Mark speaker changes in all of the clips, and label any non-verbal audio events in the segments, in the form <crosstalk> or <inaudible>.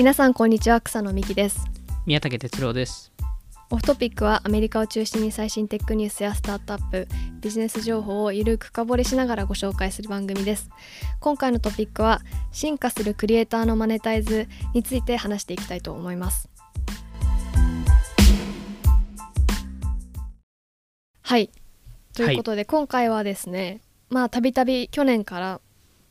Speaker 1: 皆さんこんにちは草野美希です。
Speaker 2: 宮武哲郎です。
Speaker 1: オフトピックはアメリカを中心に最新テックニュースやスタートアップビジネス情報をゆるく深掘りしながらご紹介する番組です。今回のトピックは進化するクリエイターのマネタイズについて話していきたいと思います。はい。ということで、はい、今回はですねまあたびたび去年から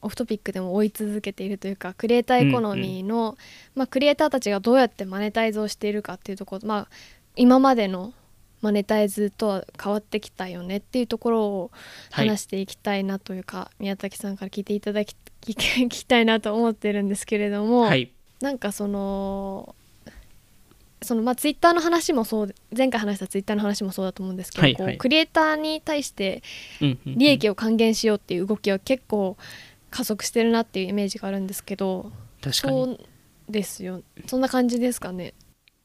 Speaker 1: オフトピックでも追い続けているというかクリエイターエコノミーの、うんうん、まあ、クリエイターたちがどうやってマネタイズをしているかっていうところ、まあ、今までのマネタイズとは変わってきたよねっていうところを話していきたいなというか、はい、宮崎さんから聞いていただき <laughs> 聞きたいなと思ってるんですけれども、はい、なんかそのそのまあツイッターの話もそう前回話したツイッターの話もそうだと思うんですけど、はいはい、クリエイターに対して利益を還元しようっていう動きは結構加速してるなっていうイメージがあるんですけど
Speaker 2: 確かに。
Speaker 1: そうですよ。そんな感じですかね。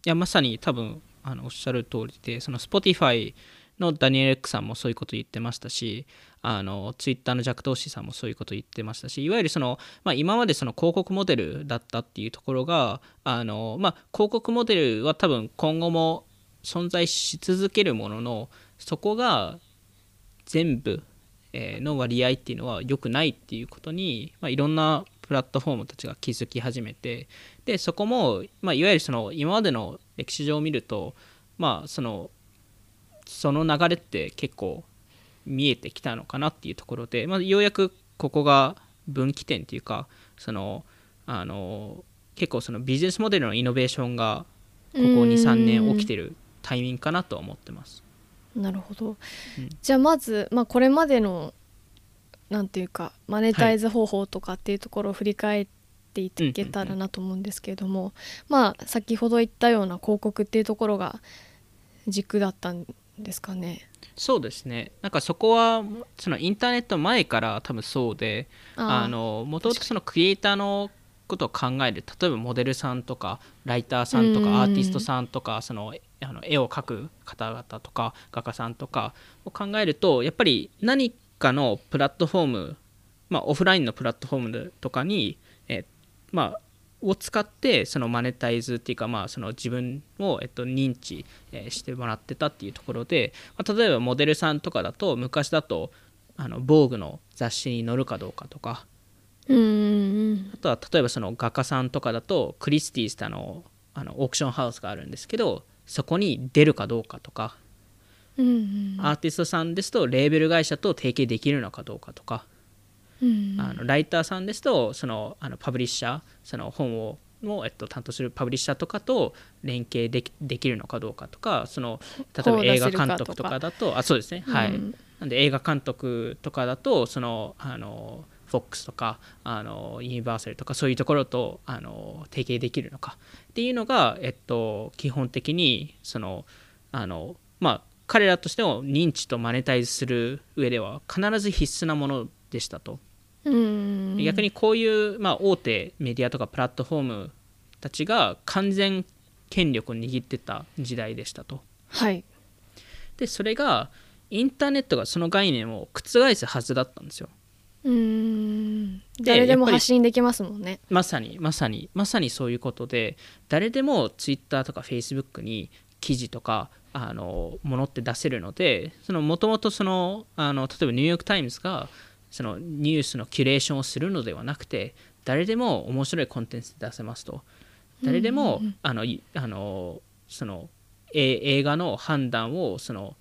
Speaker 2: いやまさに多分あのおっしゃる通りでその Spotify のダニエル・エックさんもそういうこと言ってましたしあのツイッターのジャック・ドーシーさんもそういうこと言ってましたしいわゆるその、まあ、今までその広告モデルだったっていうところがあの、まあ、広告モデルは多分今後も存在し続けるもののそこが全部の割合っていうのは良くないっていうことに、まあ、いろんなプラットフォームたちが気づき始めてでそこも、まあ、いわゆるその今までの歴史上を見ると、まあ、そのその流れって結構見えてきたのかなっていうところで、まあ、ようやくここが分岐点っていうかそのあの結構そのビジネスモデルのイノベーションがここ23年起きてるタイミングかなと思ってます。
Speaker 1: なるほど、うん、じゃあまず、まあ、これまでのなんていうかマネタイズ方法とかっていうところを振り返っていけたらなと思うんですけれども、まあ先ほど言ったような広告っていうところが軸だったんですかね。
Speaker 2: そうですね。なんかそこはそのインターネット前から多分そうであのもともとそのクリエイターのことを考える例えばモデルさんとかライターさんとかアーティストさんとかそのあの絵を描く方々とか画家さんとかを考えるとやっぱり何かのプラットフォーム、まあ、オフラインのプラットフォームとかに、えまあ、を使ってそのマネタイズっていうか、まあ、その自分を、えっと、認知、えしてもらってたっていうところで、まあ、例えばモデルさんとかだと昔だとあの防具の雑誌に載るかどうかとか
Speaker 1: うん
Speaker 2: あとは例えばその画家さんとかだとクリスティースタのあのオークションハウスがあるんですけどそこに出るかどうかとか、
Speaker 1: うんうん、
Speaker 2: アーティストさんですとレーベル会社と提携できるのかどうかとか、
Speaker 1: うん、
Speaker 2: あのライターさんですとそのあのパブリッシャーその本をも、えっと、担当するパブリッシャーとかと連携できできるのかどうかとか。その例えば映画監督とかだとあそうですね、はい、うん、なんで映画監督とかだとそのあのフォックスとかあのユニバーサルとかそういうところとあの提携できるのかっていうのが、えっと、基本的にそのあのまあ彼らとしても認知とマネタイズする上では必ず必須なものでしたと。逆にこういう、まあ、大手メディアとかプラットフォームたちが完全権力を握ってた時代でしたと。
Speaker 1: はい、
Speaker 2: でそれがインターネットがその概念を覆すはずだったんですよ。
Speaker 1: うん。誰でも発信できますもんね。
Speaker 2: まさにまさにまさにそういうことで誰でもツイッターとかフェイスブックに記事とかあのものって出せるのでもともとそのあの例えばニューヨーク・タイムズがそのニュースのキュレーションをするのではなくて誰でも面白いコンテンツで出せますと。誰でも、あのあのその映画の判断をその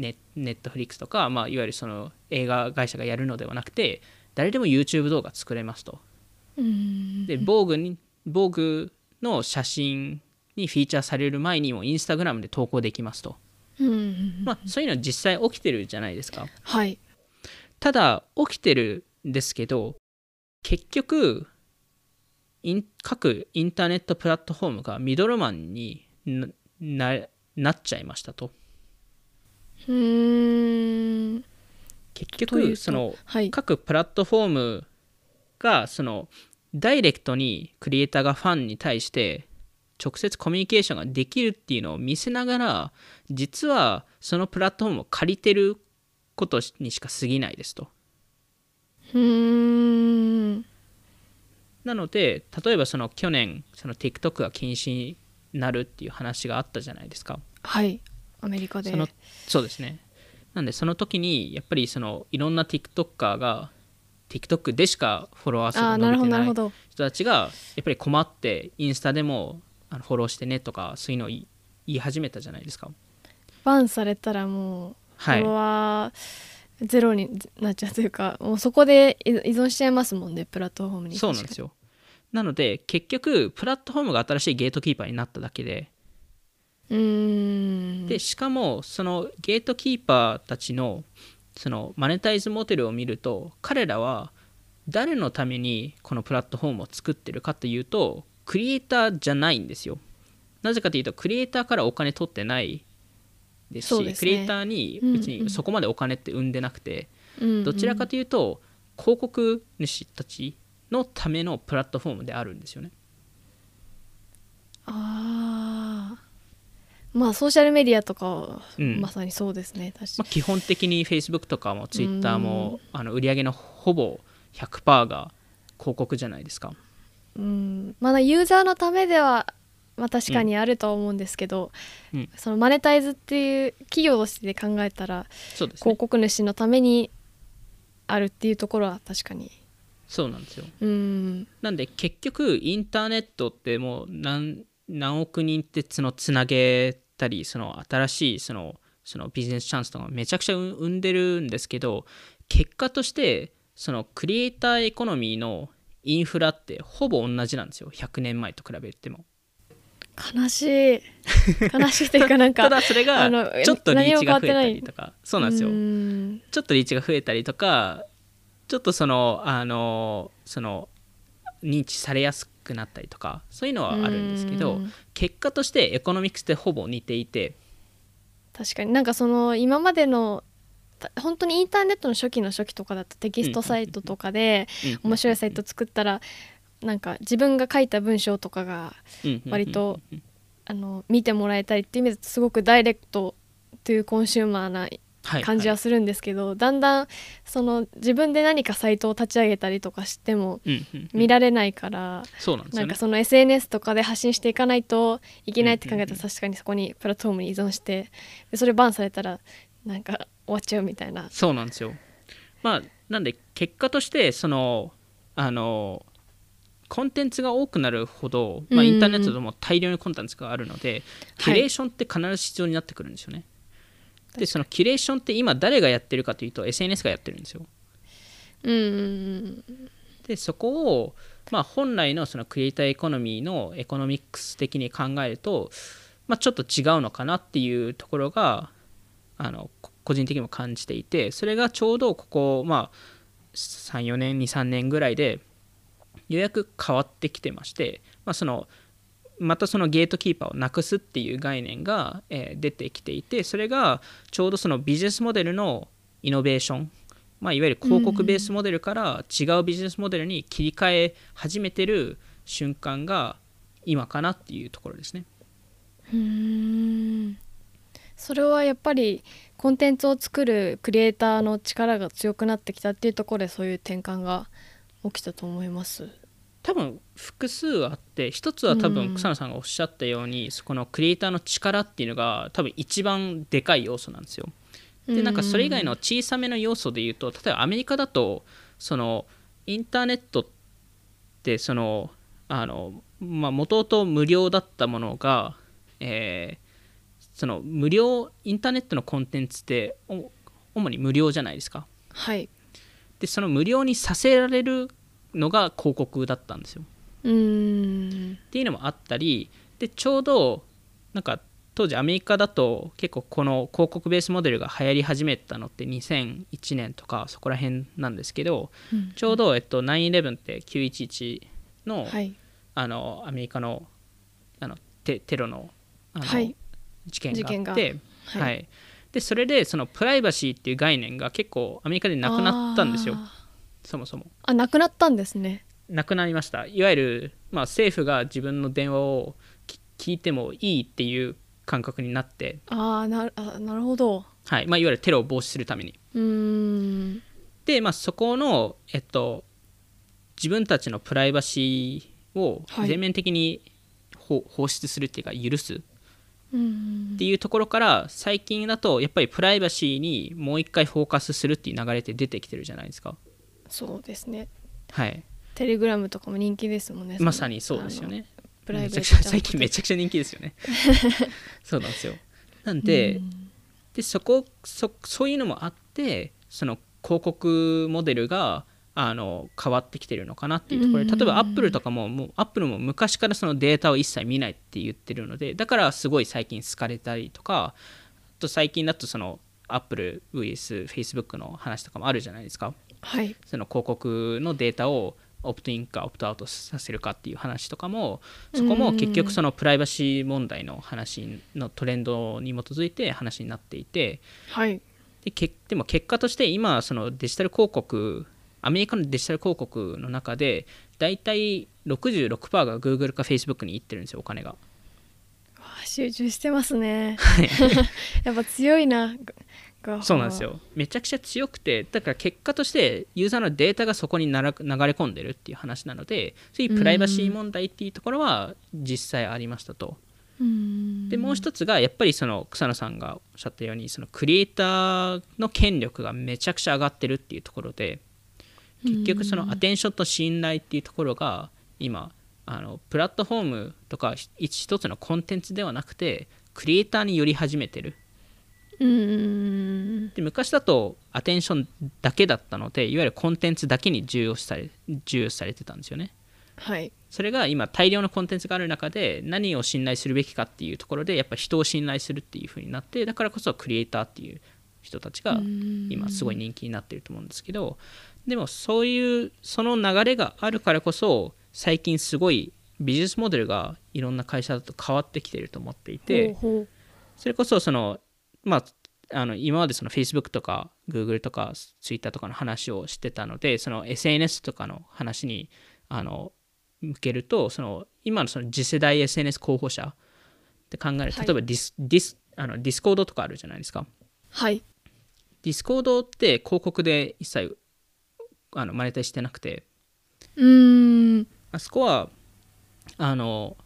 Speaker 2: ネネットフリックスとか、まあ、いわゆるその映画会社がやるのではなくて誰でも YouTube 動画作れますと。で防具に防具の写真にフィーチャーされる前にもインスタグラムで投稿できますと。まあ、そういうのは実際起きてるじゃないですか。
Speaker 1: はい、
Speaker 2: ただ起きてるんですけど結局イン各インターネットプラットフォームがミドルマンになっちゃいましたと。
Speaker 1: うん。
Speaker 2: 結局その、はい、各プラットフォームがそのダイレクトにクリエイターがファンに対して直接コミュニケーションができるっていうのを見せながら実はそのプラットフォームを借りてることにしか過ぎないですと。
Speaker 1: うん。
Speaker 2: なので例えばその去年その TikTok が禁止になるっていう話があったじゃないですか。
Speaker 1: はいアメリカで。
Speaker 2: そのそうですね。なんでその時にやっぱりそのいろんな TikToker が TikTok でしかフォロワー数が伸びてない人たちがやっぱり困ってインスタでもあのフォローしてねとかそういうのを言い始めたじゃないですか。
Speaker 1: バンされたらもう
Speaker 2: はい。
Speaker 1: フォロワーゼロになっちゃうというかもうそこで依依存しちゃいますもんねプラットフォームに。
Speaker 2: そうなんですよ。なので結局プラットフォームが新しいゲートキーパーになっただけででしかもそのゲートキーパーたちのそのマネタイズモデルを見ると彼らは誰のためにこのプラットフォームを作ってるかというとクリエイターじゃないんですよ。なぜかというとクリエイターからお金取ってないですし
Speaker 1: ね。
Speaker 2: クリエイターに別にそこまでお金って生んでなくて、
Speaker 1: うん。うん。
Speaker 2: どちらかというと広告主たちのためのプラットフォームであるんですよね。
Speaker 1: ああまあソーシャルメディアとかは
Speaker 2: うん。
Speaker 1: まさにそうですね、確か
Speaker 2: まあ、基本的に Facebook とかも Twitter もあの売り上げのほぼ100%が広告じゃないですか。
Speaker 1: にうん。まだユーザーのためではまあ確かにあるとは思うんですけど、
Speaker 2: うん。
Speaker 1: そのマネタイズっていう企業として考えたら
Speaker 2: ね。
Speaker 1: 広。告主のためにあるっていうところは確かに。
Speaker 2: そうなんですよ。
Speaker 1: うん。
Speaker 2: なんで結局インターネットってもう何何億人ってそのつなげたりその新しいそのそのビジネスチャンスとかめちゃくちゃ生んでるんですけど結果としてそのクリエイターエコノミーのインフラってほぼ同じなんですよ。100年前と比べても。
Speaker 1: 悲しい。悲しいというかなんか <laughs>
Speaker 2: ただそれがちょっとリーチが増えたりとか。そうなんですよ。
Speaker 1: うん。
Speaker 2: ちょっとリーチが増えたりとかちょっとそのあのその認知されやすくなったりとかそういうのはあるんですけど
Speaker 1: うん。
Speaker 2: 結果としてエコノミクスってほぼ似ていて。
Speaker 1: 確かに。なんかその今までのた本当にインターネットの初期の初期とかだとテキストサイトとかで
Speaker 2: うん。
Speaker 1: 面白いサイト作ったらなんか自分が書いた文章とかが割と
Speaker 2: うん。
Speaker 1: あの見てもらえたりっていう意味ですごくダイレクトというコンシューマーな
Speaker 2: はい
Speaker 1: 感じはするんですけど、だんだんその自分で何かサイトを立ち上げたりとかしても
Speaker 2: うんうんうん。
Speaker 1: 見られないから、
Speaker 2: そうなんですよね。
Speaker 1: なんかその SNS とかで発信していかないといけないって考えた
Speaker 2: うん
Speaker 1: ら確かにそこにプラットフォームに依存してでそれバンされたらなんか終わっちゃうみたいな。
Speaker 2: そうなんですよ。まあなんで結果としてそのあのコンテンツが多くなるほど、まあ、
Speaker 1: うんうん
Speaker 2: インターネットでも大量にコンテンツがあるので、キュレーションって必ず必要になってくるんですよね。でそのキュレーションって今誰がやってるかというと SNS がやってるんですよ。
Speaker 1: うん
Speaker 2: でそこを、まあ、本来のそのクリエイターエコノミーのエコノミックス的に考えると、まあ、ちょっと違うのかなっていうところがあのこ個人的にも感じていてそれがちょうどここ、まあ、34年23年ぐらいでようやく変わってきてまして、まあ、そのまたそのゲートキーパーをなくすっていう概念が、え出てきていてそれがちょうどそのビジネスモデルのイノベーション、まあ、いわゆる広告ベースモデルから違うビジネスモデルに切り替え始めてる瞬間が今かなっていうところですね。
Speaker 1: うーんそれはやっぱりコンテンツを作るクリエイターの力が強くなってきたっていうところでそういう転換が起きたと思います。
Speaker 2: 多分複数あって一つは多
Speaker 1: うん。
Speaker 2: 分草野さんがおっしゃったように、そこのクリエイターの力っていうのが多分一番でかい要素なんですよ。でなんかそれ以外の小さめの要素で言うと例えばアメリカだとそのインターネットってそのあのまあ元々無料だったものが、えーその無料インターネットのコンテンツってお主に無料じゃないですか。
Speaker 1: はい。
Speaker 2: でその無料にさせられるのが広告だったんですよ。
Speaker 1: うーん。
Speaker 2: っていうのもあったりでちょうどなんか当時アメリカだと結構この広告ベースモデルが流行り始めたのって2001年とかそこら辺なんですけど
Speaker 1: うん。
Speaker 2: ちょうど、えっと、9-11って911の,、
Speaker 1: はい。
Speaker 2: あのアメリカのあのテテロのあの、
Speaker 1: はい。
Speaker 2: 事件があってはい。
Speaker 1: はい。
Speaker 2: でそれでそのプライバシーっていう概念が結構アメリカでなくなったんですよ。
Speaker 1: あ
Speaker 2: そもそも。
Speaker 1: ーあなくなったんですね。
Speaker 2: なくなりました。いわゆる、まあ、政府が自分の電話をき聞いてもいいっていう感覚になって、
Speaker 1: ああなるほど。
Speaker 2: はい。まあ、いわゆるテロを防止するために。
Speaker 1: うーん。
Speaker 2: で、まあ、そこの、えっと自分たちのプライバシーを
Speaker 1: はい。
Speaker 2: 全面的にほ放出するっていうか許す。
Speaker 1: うん。
Speaker 2: っていうところから最近だとやっぱりプライバシーにもう一回フォーカスするっていう流れって出てきてるじゃないですか。
Speaker 1: そうですね
Speaker 2: はい、
Speaker 1: テレグラムとかも人気ですもんね
Speaker 2: まさにそうですよね。
Speaker 1: プライベート
Speaker 2: 最近めちゃくちゃ人気ですよね。そうなんですよ。なんで,、でそこそそういうのもあってその広告モデルがあの変わってきてるのかなっていうところで
Speaker 1: うん
Speaker 2: 例えばアップルとかももうアップルも昔からそのデータを一切見ないって言ってるのでだからすごい最近好かれたりとかあと最近だとそのアップル vs Facebook の話とかもあるじゃないですか。
Speaker 1: はい。
Speaker 2: その広告のデータをオプトインかオプトアウトさせるかっていう話とかもそこも結局そのプライバシー問題の話のトレンドに基づいて話になっていて
Speaker 1: はい。
Speaker 2: でけでも結果として今そのデジタル広告アメリカのデジタル広告の中で大体66%が Google か Facebook に行ってるんですよお金が。
Speaker 1: 集中してますね。<laughs> やっぱ強いな。が
Speaker 2: そうなんですよ。めちゃくちゃ強くてだから結果としてユーザーのデータがそこに流れ込んでるっていう話なのでそういうプライバシー問題っていうところは実際ありましたと。
Speaker 1: うん。
Speaker 2: でもう一つがやっぱりその草野さんがおっしゃったようにそのクリエイターの権力がめちゃくちゃ上がってるっていうところで結局そのアテンションと信頼っていうところが今あのプラットフォームとか一一つのコンテンツではなくてクリエイターに寄り始めてる
Speaker 1: うん。
Speaker 2: で昔だとアテンションだけだったのでいわゆるコンテンツだけに重要視され重要視されてたんですよね。
Speaker 1: はい。
Speaker 2: それが今大量のコンテンツがある中で何を信頼するべきかっていうところでやっぱ人を信頼するっていう風になってだからこそクリエイターっていう人たちが今すごい人気になってると思うんですけどでもそういうその流れがあるからこそ最近すごいビジネスモデルがいろんな会社だと変わってきてると思っていてそれこそそのまああの今までその Facebook とか Google とか Twitter とかの話をしてたのでその SNS とかの話にあの向けるとその今のその次世代 SNS 候補者って考える
Speaker 1: はい。
Speaker 2: 例えばディス、ディスあの Discord とかあるじゃないですか。
Speaker 1: はい。
Speaker 2: Discord って広告で一切あのマネタイズしてなくて。
Speaker 1: うん。
Speaker 2: あそこはあの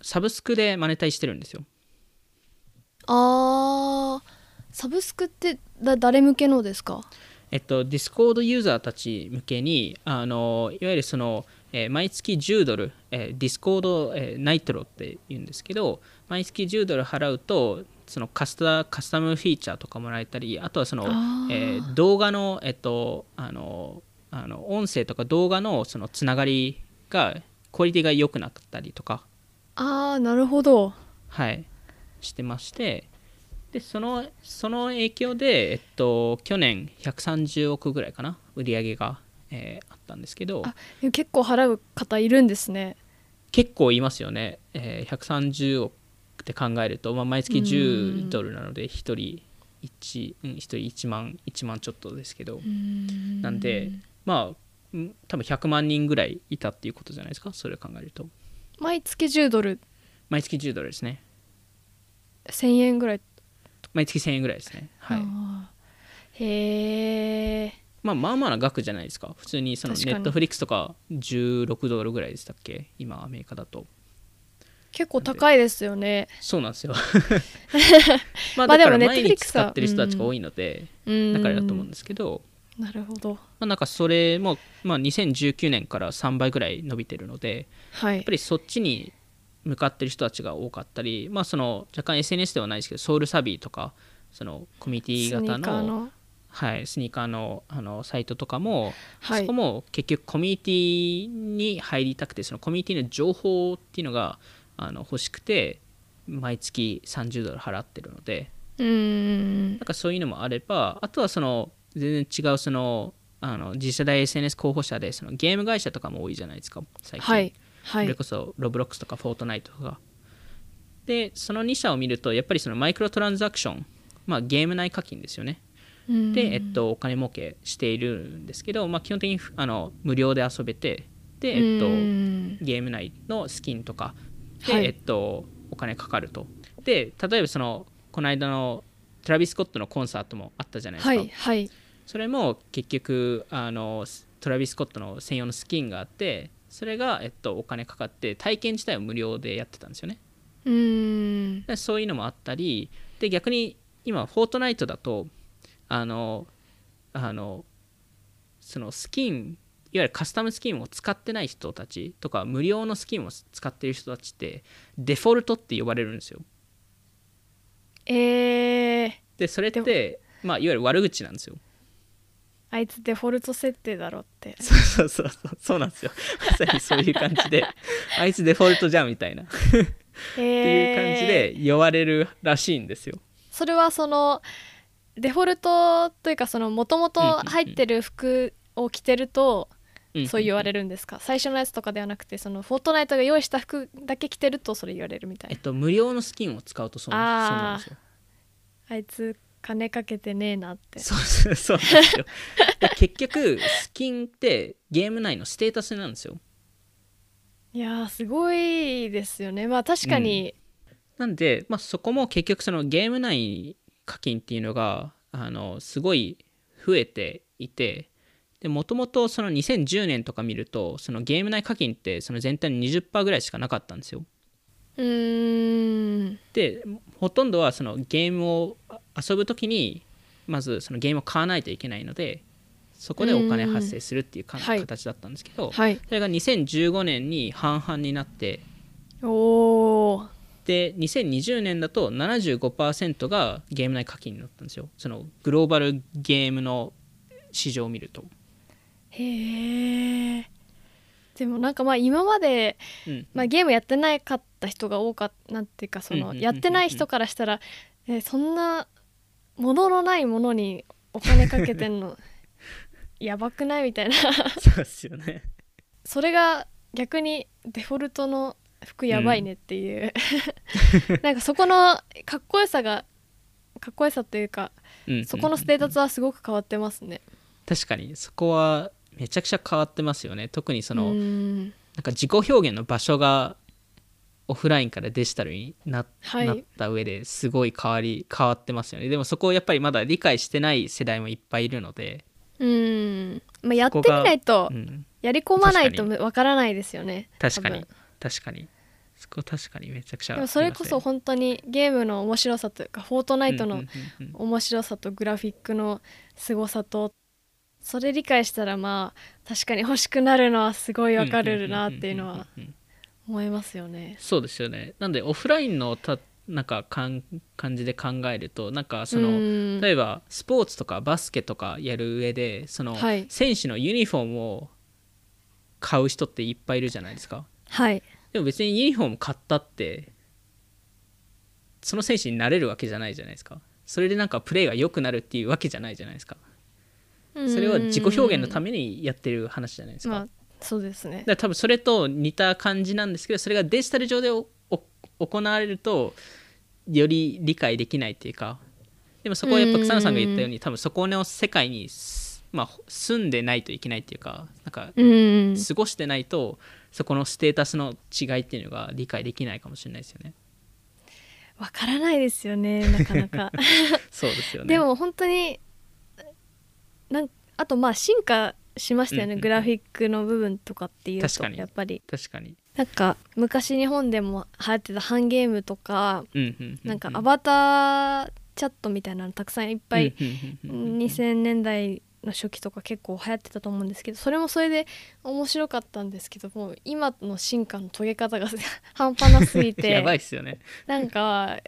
Speaker 2: サブスクでマネタイズしてるんですよ
Speaker 1: あーサブスクってだ誰向けのですか？
Speaker 2: えっと、 Discord ユーザーたち向けにあのいわゆるその、えー毎月10ドル、えー Discord、えーナイトロって言うんですけど毎月10ドル払うとそのカスタ custom feature とかもらえたりあとはそのえー動画の,、えっと、あのあの音声とか動画のそのつながりがクオリティが良くなったりとか。
Speaker 1: あーなるほど。
Speaker 2: はい、してましてでそのその影響で、えっと、去年130億ぐらいかな売り上げが、えーあったんですけど。
Speaker 1: 結構払う方いるんですね。
Speaker 2: 結構いますよね、えー130億って考えると、まあ、毎月
Speaker 1: うん
Speaker 2: 10ドルなので1人 1, うん、1人1万1万ちょっとですけど。なんでまあん多分100万人ぐらいいたっていうことじゃないですかそれを考えると。
Speaker 1: 毎月10ドル。
Speaker 2: 毎月10ドルですね
Speaker 1: 1000円ぐらい、
Speaker 2: 毎月1000円ぐらいですね。はい。
Speaker 1: へえ
Speaker 2: まあ、まあまあな額じゃないですか。普通にそのネットフリックスとか16ドルぐらいでしたっけ？今アメリカだと。
Speaker 1: 結構高いですよね。
Speaker 2: そうなんですよ。<laughs> まあ
Speaker 1: まあでも
Speaker 2: だから毎日
Speaker 1: Netflix
Speaker 2: 使ってる人たちが多いので
Speaker 1: うん。
Speaker 2: だからだと思うんですけど、
Speaker 1: なるほど。
Speaker 2: まあ、なんかそれも、まあ、2019年から3倍ぐらい伸びてるので
Speaker 1: はい。
Speaker 2: やっぱりそっちに向かってる人たちが多かったり、まあ、その若干 SNS ではないですけどソウルサビーとかそのコミュニティ型
Speaker 1: スニーカー
Speaker 2: の？
Speaker 1: の
Speaker 2: はい、スニーカーのあのサイトとかも、
Speaker 1: はい。
Speaker 2: そこも結局コミュニティに入りたくてそのコミュニティの情報っていうのがあの欲しくて毎月30ドル払ってるので。
Speaker 1: うーん。
Speaker 2: なんかそういうのもあればあとはその全然違うそのあの次世代 SNS 候補者でそのゲーム会社とかも多いじゃないですか最近、
Speaker 1: はいはい。
Speaker 2: それこそロブロックスとかフォートナイトとか。でその2社を見るとやっぱりそのマイクロトランザクション、まあ、ゲーム内課金ですよね。
Speaker 1: うん。
Speaker 2: で、えっと、お金儲けしているんですけど、まあ、基本的にあの無料で遊べてで、えっと
Speaker 1: う、ん。
Speaker 2: ゲーム内のスキンとかで、
Speaker 1: はい。
Speaker 2: えっと、お金かかると。で例えばそのこの間のトラビス・スコットのコンサートもあったじゃないですか、
Speaker 1: はいはい。
Speaker 2: それも結局あのトラビス・スコットの専用のスキンがあってそれが、えっと、お金かかって体験自体は無料でやってたんですよね。
Speaker 1: うーん。
Speaker 2: でそういうのもあったりで逆に今フォートナイトだとあのあのそのスキンいわゆるカスタムスキンを使ってない人たちとか無料のスキンを使ってる人たちってデフォルトって呼ばれるんですよ。
Speaker 1: えー、
Speaker 2: でそれってまあいわゆる悪口なんですよ
Speaker 1: あいつデフォルト設定だろって。
Speaker 2: そうそうそうそう。そうなんですよ。まさにそういう感じで。<laughs> あいつデフォルトじゃんみたいな。っていう感じで呼ばれるらしいんですよ。
Speaker 1: それはそのデフォルトというかそのもともと入ってる服を着てるとそう言われ
Speaker 2: る
Speaker 1: るんですか？最初のやつとかではなくてそのフォートナイトが用意した服だけ着てるとそれ言われるみたいな。
Speaker 2: えっと無料のスキンを使うとそうなそうなんですよ。
Speaker 1: あいつ金かけてねえなって。
Speaker 2: そう <laughs> そうそうなんですよ。で結局スキンってゲーム内のステータスなんですよ。
Speaker 1: いやーすごいですよね。まあ確かに、
Speaker 2: なんで、まあ、そこも結局そのゲーム内課金っていうのがあのすごい増えていてでもともとその2010年とか見るとそのゲーム内課金ってその全体の20%ぐらいしかなかったんですよ。
Speaker 1: うーん。
Speaker 2: でほとんどはそのゲームを遊ぶ時にまずそのゲームを買わないといけないのでそこでお金発生するっていうか
Speaker 1: はい。
Speaker 2: 形だったんですけど、
Speaker 1: はい。
Speaker 2: それが2015年に半々になって
Speaker 1: おお
Speaker 2: で2020年だと75%がゲーム内課金になったんですよ。そのグローバルゲームの市場を見ると、
Speaker 1: へえでもなんかまあ今まで、
Speaker 2: うん。
Speaker 1: まあ、ゲームやってなかった人が多かったなんていうかそのやってない人からしたら、えそんなもののないものにお金かけてんの <laughs> やばくないみたいな。
Speaker 2: そうですよね。
Speaker 1: それが逆にデフォルトの服やばいねっていう、なんかそこのかっこよさがかっこよさというか
Speaker 2: うん
Speaker 1: そこのステータスはすごく変わってますね。
Speaker 2: 確かにそこはめちゃくちゃ変わってますよね。特にその、
Speaker 1: ん。
Speaker 2: なんか自己表現の場所がオフラインからデジタルにな,、
Speaker 1: はい。
Speaker 2: なった上ですごい変わり変わってますよね。でもそこをやっぱりまだ理解してない世代もいっぱいいるので、
Speaker 1: うーん、まあ、やってみないと
Speaker 2: うん、
Speaker 1: やり込まないと
Speaker 2: 確
Speaker 1: わからないですよね。
Speaker 2: 確かに。確かに。そこ確かにめちゃくちゃ
Speaker 1: でもそれこそ本当にゲームの面白さというかフォートナイトの面白さとグラフィックの凄さとそれ理解したらまあ確かに欲しくなるのはすごいわかるなっていうのは思いますよね。
Speaker 2: そうですよね。なんでオフラインのたなんかかん感じで考えるとなんかその、
Speaker 1: うん。
Speaker 2: 例えばスポーツとかバスケとかやる上でその、
Speaker 1: はい。
Speaker 2: 選手のユニフォームを買う人っていっぱいいるじゃないですか。
Speaker 1: はい。
Speaker 2: でも別にユニフォーム買ったってその選手になれるわけじゃないじゃないですか。それでなんかプレーが良くなるっていうわけじゃないじゃないですか。それは自己表現のた
Speaker 1: め
Speaker 2: めにやってる話じゃないですか、
Speaker 1: まあそうですね
Speaker 2: だ多分それと似た感じなんですけどそれがデジタル上で行われるとより理解できないっていうかでもそこはやっぱ草野さんが言ったように多分そこの世界にす、まあ、住んでないといけないっていうかなんか
Speaker 1: うん
Speaker 2: 過ごしてないとそこのステータスの違いっていうのが理解できないかもしれないですよね。
Speaker 1: わからないですよねなかなか <laughs>
Speaker 2: そうですよね。
Speaker 1: でも本当になんあとまあ進化しましたよね、
Speaker 2: うんうんうん。
Speaker 1: グラフィックの部分とかっていうとやっぱり。
Speaker 2: 確かに。
Speaker 1: なんか昔日本でも流行ってたハンゲームとか、
Speaker 2: うんうん
Speaker 1: なんかアバターチャットみたいなのたくさんいっぱい、
Speaker 2: うんうんうんうん
Speaker 1: 2000年代の初期とか結構流行ってたと思うんですけどそれもそれで面白かったんですけども今の進化の遂げ方が <laughs> 半端なすぎて <laughs>
Speaker 2: やばいっすよね。
Speaker 1: なんか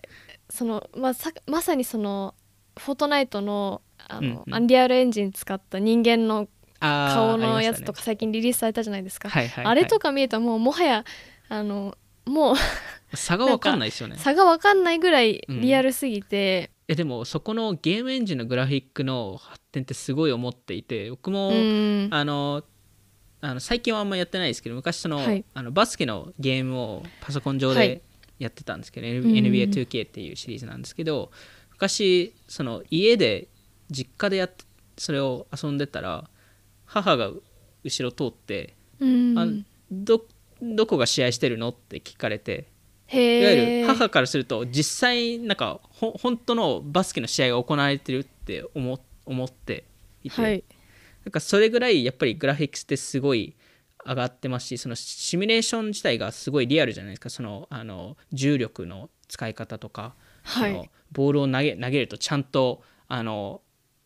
Speaker 1: そのまあさまさにそのフォートナイトのあの、
Speaker 2: うんうん。
Speaker 1: アンリアルエンジン使った人間の顔のやつとか最近リリースされたじゃないですか、
Speaker 2: はいはいはい。
Speaker 1: あれとか見るともうもはやあのもう
Speaker 2: 差が分かんないですよね。
Speaker 1: 差が分かんないぐらいリアルすぎて、
Speaker 2: えでもそこのゲームエンジンのグラフィックの発展ってすごい思っていて僕も、
Speaker 1: うん。
Speaker 2: あのあの最近はあんまやってないですけど昔その,、
Speaker 1: はい。
Speaker 2: あのバスケのゲームをパソコン上で
Speaker 1: はい。
Speaker 2: やってたんですけど、
Speaker 1: ん。
Speaker 2: NBA2K っていうシリーズなんですけど昔その家で実家でやってそれを遊んでたら母が後ろ通って
Speaker 1: うん。
Speaker 2: あどどこが試合してるの？って聞かれて
Speaker 1: へ
Speaker 2: いわゆ
Speaker 1: え
Speaker 2: る母からすると実際なんかほ本当のバスケの試合が行われてるって思思っていて、
Speaker 1: はい。
Speaker 2: なんかそれぐらいやっぱりグラフィックスってすごい上がってますしそのシミュレーション自体がすごいリアルじゃないですか。そのあの重力の使い方とか、
Speaker 1: はい。
Speaker 2: そのボールを投げ投げるとちゃんとあの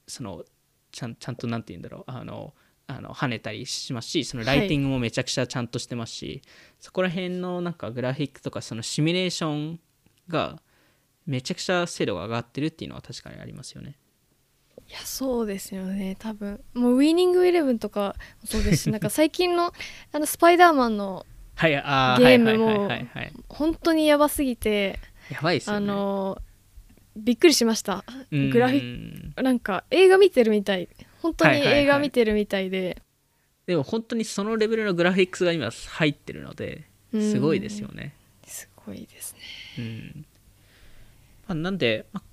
Speaker 2: そのちゃんちゃんとなんて言うんだろう。あのあの跳ねたりしますしそのライティングもめちゃくちゃちゃんとしてますし、そこら辺のなんかグラフィックとかそのシミュレーションがめちゃくちゃ精度が上がってるっていうのは確かにありますよね。
Speaker 1: いやそうですよね。多分もうウィニングイレブンとかもそうですし <laughs> なんか最近のあのスパイダーマンの
Speaker 2: はい、あー
Speaker 1: ゲームも
Speaker 2: はいはいはいはいはい。
Speaker 1: 本当にやばすぎて
Speaker 2: やばいですよ
Speaker 1: あ
Speaker 2: ね。
Speaker 1: のびっくりしました。
Speaker 2: うん。
Speaker 1: グラフィなんか映画見てるみたい本当に
Speaker 2: はいはいはい。
Speaker 1: 映画見てるみたいで、
Speaker 2: でも本当にそのレベルのグラフィックスが今入ってるので
Speaker 1: うん。
Speaker 2: すごいですよね。
Speaker 1: すごいですね。
Speaker 2: うん。まあ、なんで、まあ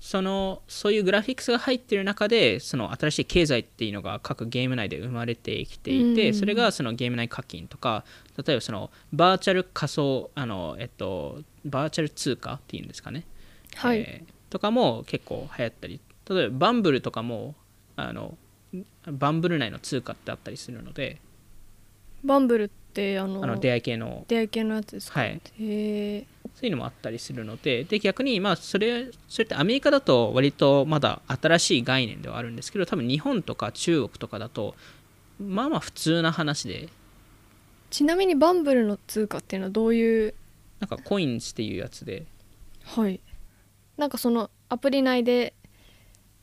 Speaker 2: そのそういうグラフィックスが入ってる中でその新しい経済っていうのが各ゲーム内で生まれてきていて、
Speaker 1: うん。
Speaker 2: それがそのゲーム内課金とか例えばそのバーチャル仮想あの、えっと、バーチャル通貨っていうんですかね、
Speaker 1: はい、
Speaker 2: えーとかも結構流行ったり。例えばバンブルとかもあのバンブル内の通貨ってあったりするので
Speaker 1: バンブルってあの
Speaker 2: 出会い系の。
Speaker 1: 出会い系のやつですか、
Speaker 2: はい。
Speaker 1: へえ
Speaker 2: そういうのもあったりするのでで逆にまあそれそれってアメリカだと割とまだ新しい概念ではあるんですけど多分日本とか中国とかだとまあまあ普通な話で。
Speaker 1: ちなみにバンブルの通貨っていうのはどういう？
Speaker 2: なんかコインズっていうやつで。
Speaker 1: はい。なんかそのアプリ内で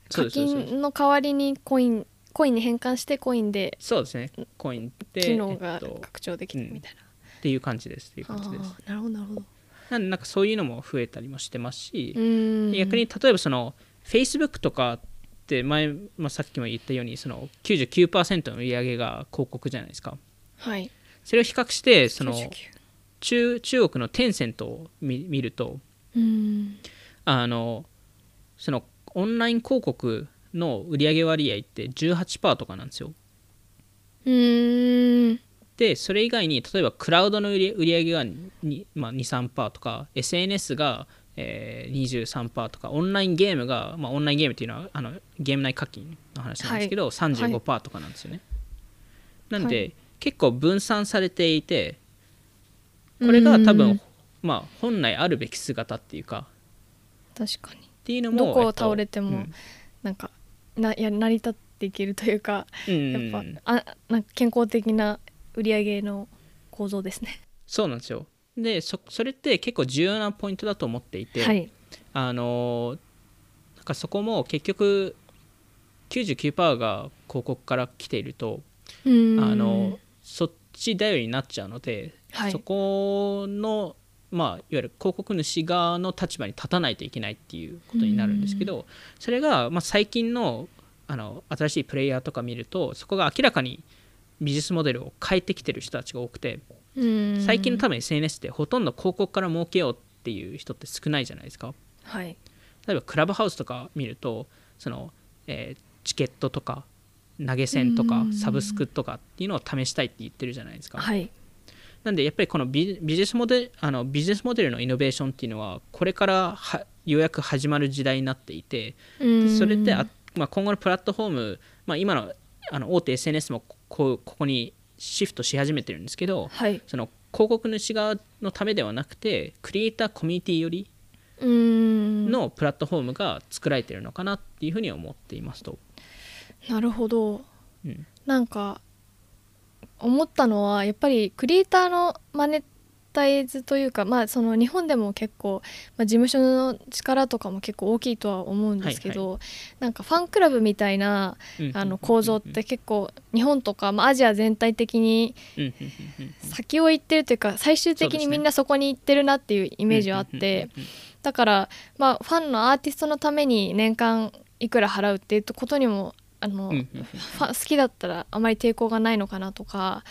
Speaker 1: 課金の代わりにコインコインに変換してコインで
Speaker 2: そうですね。コインって
Speaker 1: 機能が
Speaker 2: えっと
Speaker 1: 拡張できるみたいな、
Speaker 2: っていう感じです。っていう感じです。
Speaker 1: なるほどなるほど。
Speaker 2: なんでなんかそういうのも増えたりもしてますし逆に例えばその Facebook とかって前、まあ、さっきも言ったようにその99%の売り上げが広告じゃないですか。
Speaker 1: はい。
Speaker 2: それを比較してその
Speaker 1: 99
Speaker 2: 中中国のテンセントを見見ると
Speaker 1: うーん。
Speaker 2: あのそのオンライン広告の売上割合って18%とかなんですよ。
Speaker 1: うーん。
Speaker 2: でそれ以外に例えばクラウドの売り売上がに、まあ、23%とか SNS が、えー、23%とかオンラインゲームが、まあ、オンラインゲームっていうのはあのゲーム内課金の話なんですけど、35%とかなんですよね、なんで、
Speaker 1: はい。
Speaker 2: 結構分散されていてこれが多
Speaker 1: う
Speaker 2: 分
Speaker 1: ん。
Speaker 2: まあ本来あるべき姿っていうか。
Speaker 1: 確かに
Speaker 2: っていうのも
Speaker 1: どこを
Speaker 2: えっと
Speaker 1: 倒れても
Speaker 2: うん。
Speaker 1: なんかないや成り立っていけるというか
Speaker 2: うん
Speaker 1: やっぱ、あなんか健康的な売り上げの構造ですね。
Speaker 2: そうなんですよ。でそそれって結構重要なポイントだと思っていて、
Speaker 1: はい。
Speaker 2: あのなんかそこも結局99%が広告から来ているとあのそっち頼りになっちゃうので、
Speaker 1: はい。
Speaker 2: そこのまあいわゆる広告主側の立場に立たないといけないっていうことになるんですけどそれがまあ最近のあの新しいプレイヤーとか見るとそこが明らかにビジネスモデルを変えてきてる人たちが多くて最近の多分 SNS ってほとんど広告から儲けようっていう人って少ないじゃないですか。
Speaker 1: はい。
Speaker 2: 例えばクラブハウスとか見るとその、えーチケットとか投げ銭とか
Speaker 1: うん。
Speaker 2: サブスクとかっていうのを試したいって言ってるじゃないですか、
Speaker 1: はい
Speaker 2: なんでやっぱりこのビビジネスモデルあのビジネスモデルのイノベーションっていうのはこれからはようやく始まる時代になっていてそれってあ、まあ、今後のプラットフォーム、まあ、今のあの大手 SNS もこうここにシフトし始めてるんですけど
Speaker 1: はい。
Speaker 2: その広告主側のためではなくてクリエイターコミュニティよりのプラットフォームが作られてるのかなっていうふうに思っていますと。
Speaker 1: なるほど、
Speaker 2: うん。
Speaker 1: なんか思ったのはやっぱりクリエイターのマネタイズというかまあその日本でも結構、まあ、事務所の力とかも結構大きいとは思うんですけど、なんかファンクラブみたいなあの構造って結構日本とか、まあ、アジア全体的に先を行ってるというか最終的にみんなそこに行ってるなっていうイメージはあってだから、まあ、ファンのアーティストのために年間いくら払うっていうことにもあの、
Speaker 2: うん
Speaker 1: 好きだったらあまり抵抗がないのかなとか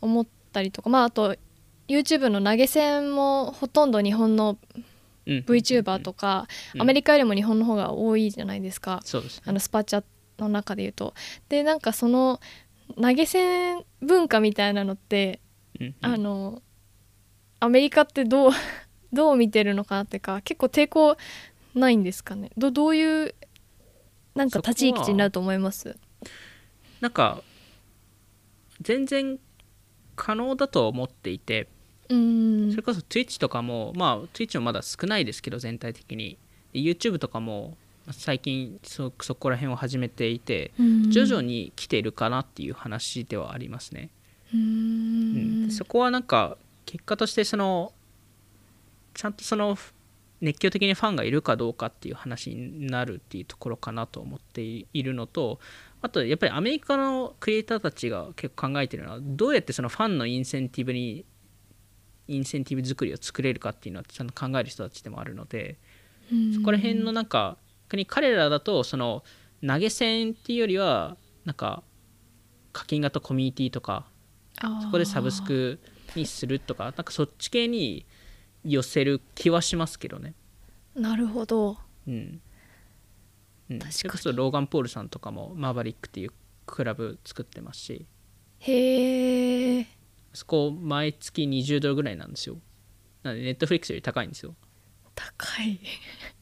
Speaker 1: 思ったりとか。まああと YouTube の投げ銭もほとんど日本の
Speaker 2: うん
Speaker 1: VTuber とか、
Speaker 2: うん。
Speaker 1: アメリカよりも日本の方が多いじゃないですか、
Speaker 2: そうですね。
Speaker 1: あのスパチャの中で言うと。でなんかその投げ銭文化みたいなのって、
Speaker 2: うんうん。
Speaker 1: あのアメリカってどう <laughs> どう見てるのかなっていうか結構抵抗ないんですかね。どどういうなんか立ち位置になると思います？
Speaker 2: なんか全然可能だと思っていて
Speaker 1: うん。
Speaker 2: それこそ Twitch とかもまあ Twitch もまだ少ないですけど全体的に。で YouTube とかも最近そそこら辺を始めていて
Speaker 1: うん。
Speaker 2: 徐々に来ているかなっていう話ではありますね、
Speaker 1: う
Speaker 2: うん。
Speaker 1: ん
Speaker 2: そこはなんか結果としてそのちゃんとその熱狂的にファンがいるかどうかっていう話になるっていうところかなと思っているのとあとやっぱりアメリカのクリエイターたちが結構考えてるのはどうやってそのファンのインセンティブにインセンティブ作りを作れるかっていうのはちゃんと考える人たちでもあるのでそこら辺のなんか逆に彼らだとその投げ銭っていうよりはなんか課金型コミュニティとかそこでサブスクにするとかなんかそっち系に寄せる気はしますけどね。
Speaker 1: なるほど。
Speaker 2: うん、うん、
Speaker 1: 確かに。
Speaker 2: それこそローガン・ポールさんとかもマーバリックっていうクラブ作ってますし。
Speaker 1: へえ
Speaker 2: そこ毎月20ドルぐらいなんですよ。なのでネットフリックスより高いんですよ。
Speaker 1: 高い。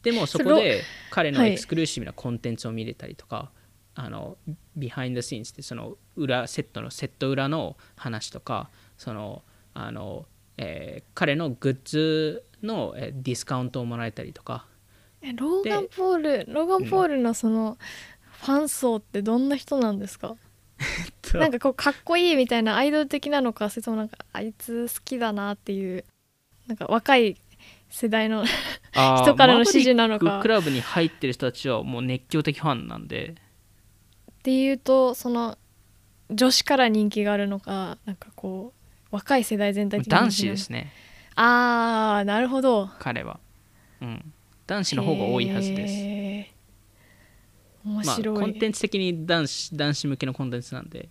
Speaker 2: でもそこで彼の
Speaker 1: はい。
Speaker 2: exclusive なコンテンツを見れたりとか、あの behind scenes ってその裏セットのセット裏の話とかそのあの、えー彼のグッズの、えーディスカウントをもらえたりとか。
Speaker 1: えローガン・ポールローガン・ポールのそのファン層ってどんな人なんですか？なんかこうかっこいいみたいなアイドル的なのかそれともなんかあいつ好きだなっていうなんか若い世代の人からの指示なのか。
Speaker 2: クラブに入ってる人たちはもう熱狂的ファンなんで。
Speaker 1: っていうとその女子から人気があるのかなんかこう若い世代全体的に
Speaker 2: 男子ですね。
Speaker 1: ああなるほど。
Speaker 2: 彼は、うん、男子の方が多いはずです。
Speaker 1: へー。面
Speaker 2: まあ、
Speaker 1: 白い、
Speaker 2: コンテンツ的に男子男子向けのコンテンツなんで、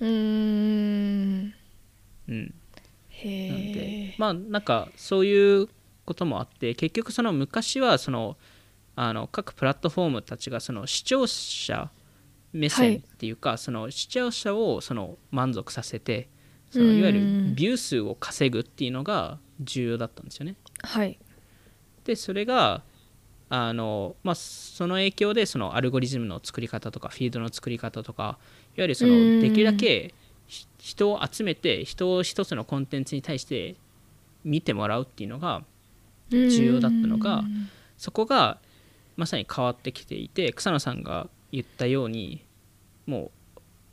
Speaker 1: うーん。
Speaker 2: うん、
Speaker 1: へ
Speaker 2: なんで。
Speaker 1: え
Speaker 2: まあなんかそういうこともあって結局その昔はそのあの各プラットフォームたちがその視聴者目線っていうか、その視聴者をその満足させてその
Speaker 1: うん。
Speaker 2: いわゆるビュー数を稼ぐっていうのが重要だったんですよね。
Speaker 1: はい。
Speaker 2: でそれがあの、まあ、その影響でそのアルゴリズムの作り方とかフィードの作り方とかいわゆるその
Speaker 1: うん。
Speaker 2: できるだけひ人を集めて人を一つのコンテンツに対して見てもらうっていうのが重要だったのが
Speaker 1: うん。
Speaker 2: そこがまさに変わってきていて草野さんが言ったようにも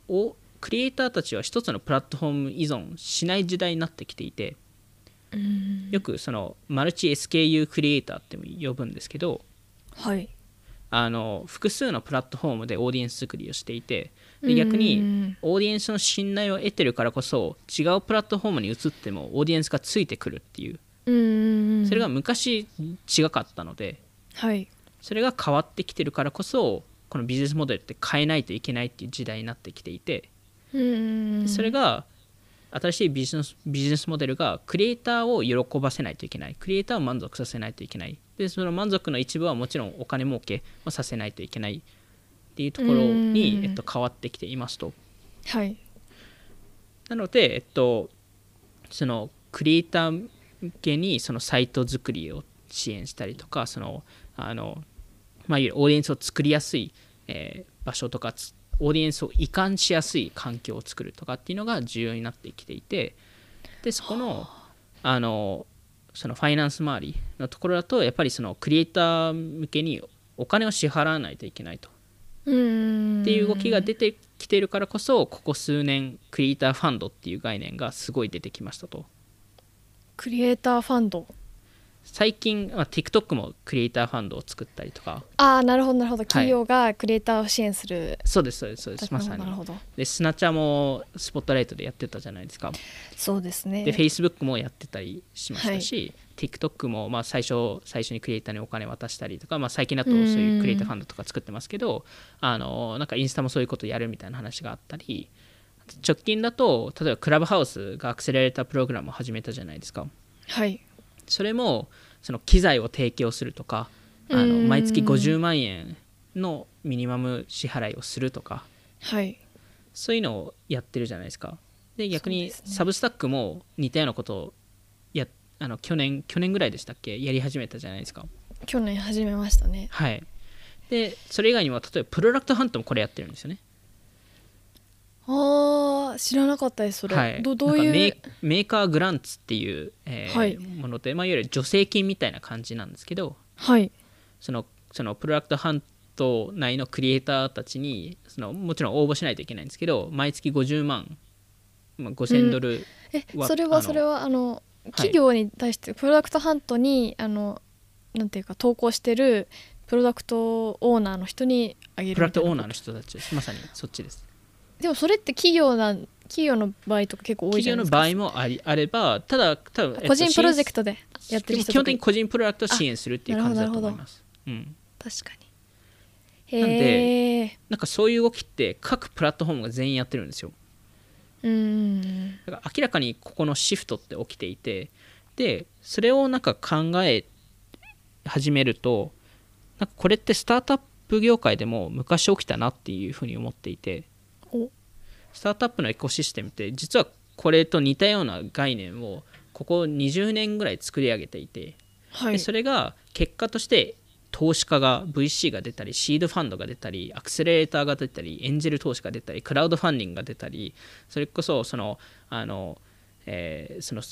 Speaker 2: うおクリエイターたちは一つのプラットフォーム依存しない時代になってきていて
Speaker 1: うん。
Speaker 2: よくそのマルチ SKU クリエイターっても呼ぶんですけど
Speaker 1: はい。
Speaker 2: あの複数のプラットフォームでオーディエンス作りをしていてで逆に
Speaker 1: に
Speaker 2: オーディエンスの信頼を得てるからこそ違うプラットフォームに移ってもオーディエンスがついてくるっていう。
Speaker 1: うん
Speaker 2: それが昔違かったので
Speaker 1: はい。
Speaker 2: それが変わってきてるからこそこのビジネスモデルって変えないといけないっていう時代になってきていて
Speaker 1: うん
Speaker 2: それが新しいビジネスビジネスモデルがクリエイターを喜ばせないといけない。クリエイターを満足させないといけない。でその満足の一部はもちろんお金儲けをさせないといけない。っていうところに
Speaker 1: う、ん。
Speaker 2: えっと、変わってきていますと。
Speaker 1: はい。
Speaker 2: なので、えっと、そのクリエイター向けにそのサイト作りを支援したりとかそのあの、まあ、いわゆるオーディエンスを作りやすい、えー場所とかつオーディエンスを移管しやすい環境を作るとかっていうのが重要になってきていてでそこのあのそのファイナンス周りのところだとやっぱりそのクリエイター向けにお金を支払わないといけないと。
Speaker 1: うん。
Speaker 2: っていう動きが出てきてるからこそここ数年クリエイターファンドっていう概念がすごい出てきましたと。
Speaker 1: クリエイターファンド
Speaker 2: 最近、まあ、TikTok もクリエイターファンドを作ったりとか。
Speaker 1: ああなるほどなるほど。企業がクリエイターを支援する、
Speaker 2: そうですそうですそうです。まさに。
Speaker 1: なるほど。
Speaker 2: でスナチャもスポットライトでやってたじゃないですか。
Speaker 1: そうですね。
Speaker 2: で Facebook もやってたりしましたし、TikTok もまあ最初最初にクリエイターにお金渡したりとか、まあ、最近だとそういうクリエイターファンドとか作ってますけどあのなんかインスタもそういうことやるみたいな話があったり直近だと例えばクラブハウスがアクセラレータープログラムを始めたじゃないですか。
Speaker 1: はい
Speaker 2: それもその機材を提供するとかあの
Speaker 1: うん。
Speaker 2: 毎月50万円のミニマム支払いをするとか。
Speaker 1: はい。
Speaker 2: そういうのをやってるじゃないですか。で逆にサブスタックも似たようなことをやあの去年去年ぐらいでしたっけ？やり始めたじゃないですか。
Speaker 1: 去年始めましたね。
Speaker 2: はい。でそれ以外にも例えばプロダクトハントもこれやってるんですよね
Speaker 1: 知らなかったですそれ、
Speaker 2: はい、
Speaker 1: どどういう？
Speaker 2: メーカーグランツっていう、えー
Speaker 1: はい。
Speaker 2: もので、まあ、いわゆる助成金みたいな感じなんですけど
Speaker 1: はい。
Speaker 2: そのそのプロダクトハント内のクリエイターたちにそのもちろん応募しないといけないんですけど毎月50万、まあ、5000ドル、
Speaker 1: え
Speaker 2: はあの
Speaker 1: それはそれはあの企業に対してプロダクトハントにあのなんていうか投稿してるプロダクトオーナーの人にあげる
Speaker 2: プロダクトオーナー
Speaker 1: の
Speaker 2: の人たちです。まさにそっちです
Speaker 1: でもそれって企業なん企業の場合とか結構多い
Speaker 2: 企業の
Speaker 1: じゃないですか。
Speaker 2: 場合もありあればただ多分、えっと
Speaker 1: 個人プロジェク
Speaker 2: ト
Speaker 1: トでやってる人
Speaker 2: 基本的に個人プロダクトを支援するっていう感じだと思います。うん。
Speaker 1: 確かに。
Speaker 2: なんで
Speaker 1: へえ
Speaker 2: なんかそういう動きって各プラットフォームが全員やってるんですよ。
Speaker 1: うん。
Speaker 2: だから明らかにここのシフトって起きていてでそれをなんか考え始めるとなんかこれってスタートアップ業界でも昔起きたなっていうふうに思っていて
Speaker 1: お。
Speaker 2: スタートアップのエコシステムって実はこれと似たような概念をここ20年ぐらい作り上げていて
Speaker 1: はい。
Speaker 2: でそれが結果として投資家が VC が出たりシードファンドが出たりアクセレーターが出たりエンジェル投資が出たりクラウドファンディングが出たりそれこそそのあの、えーその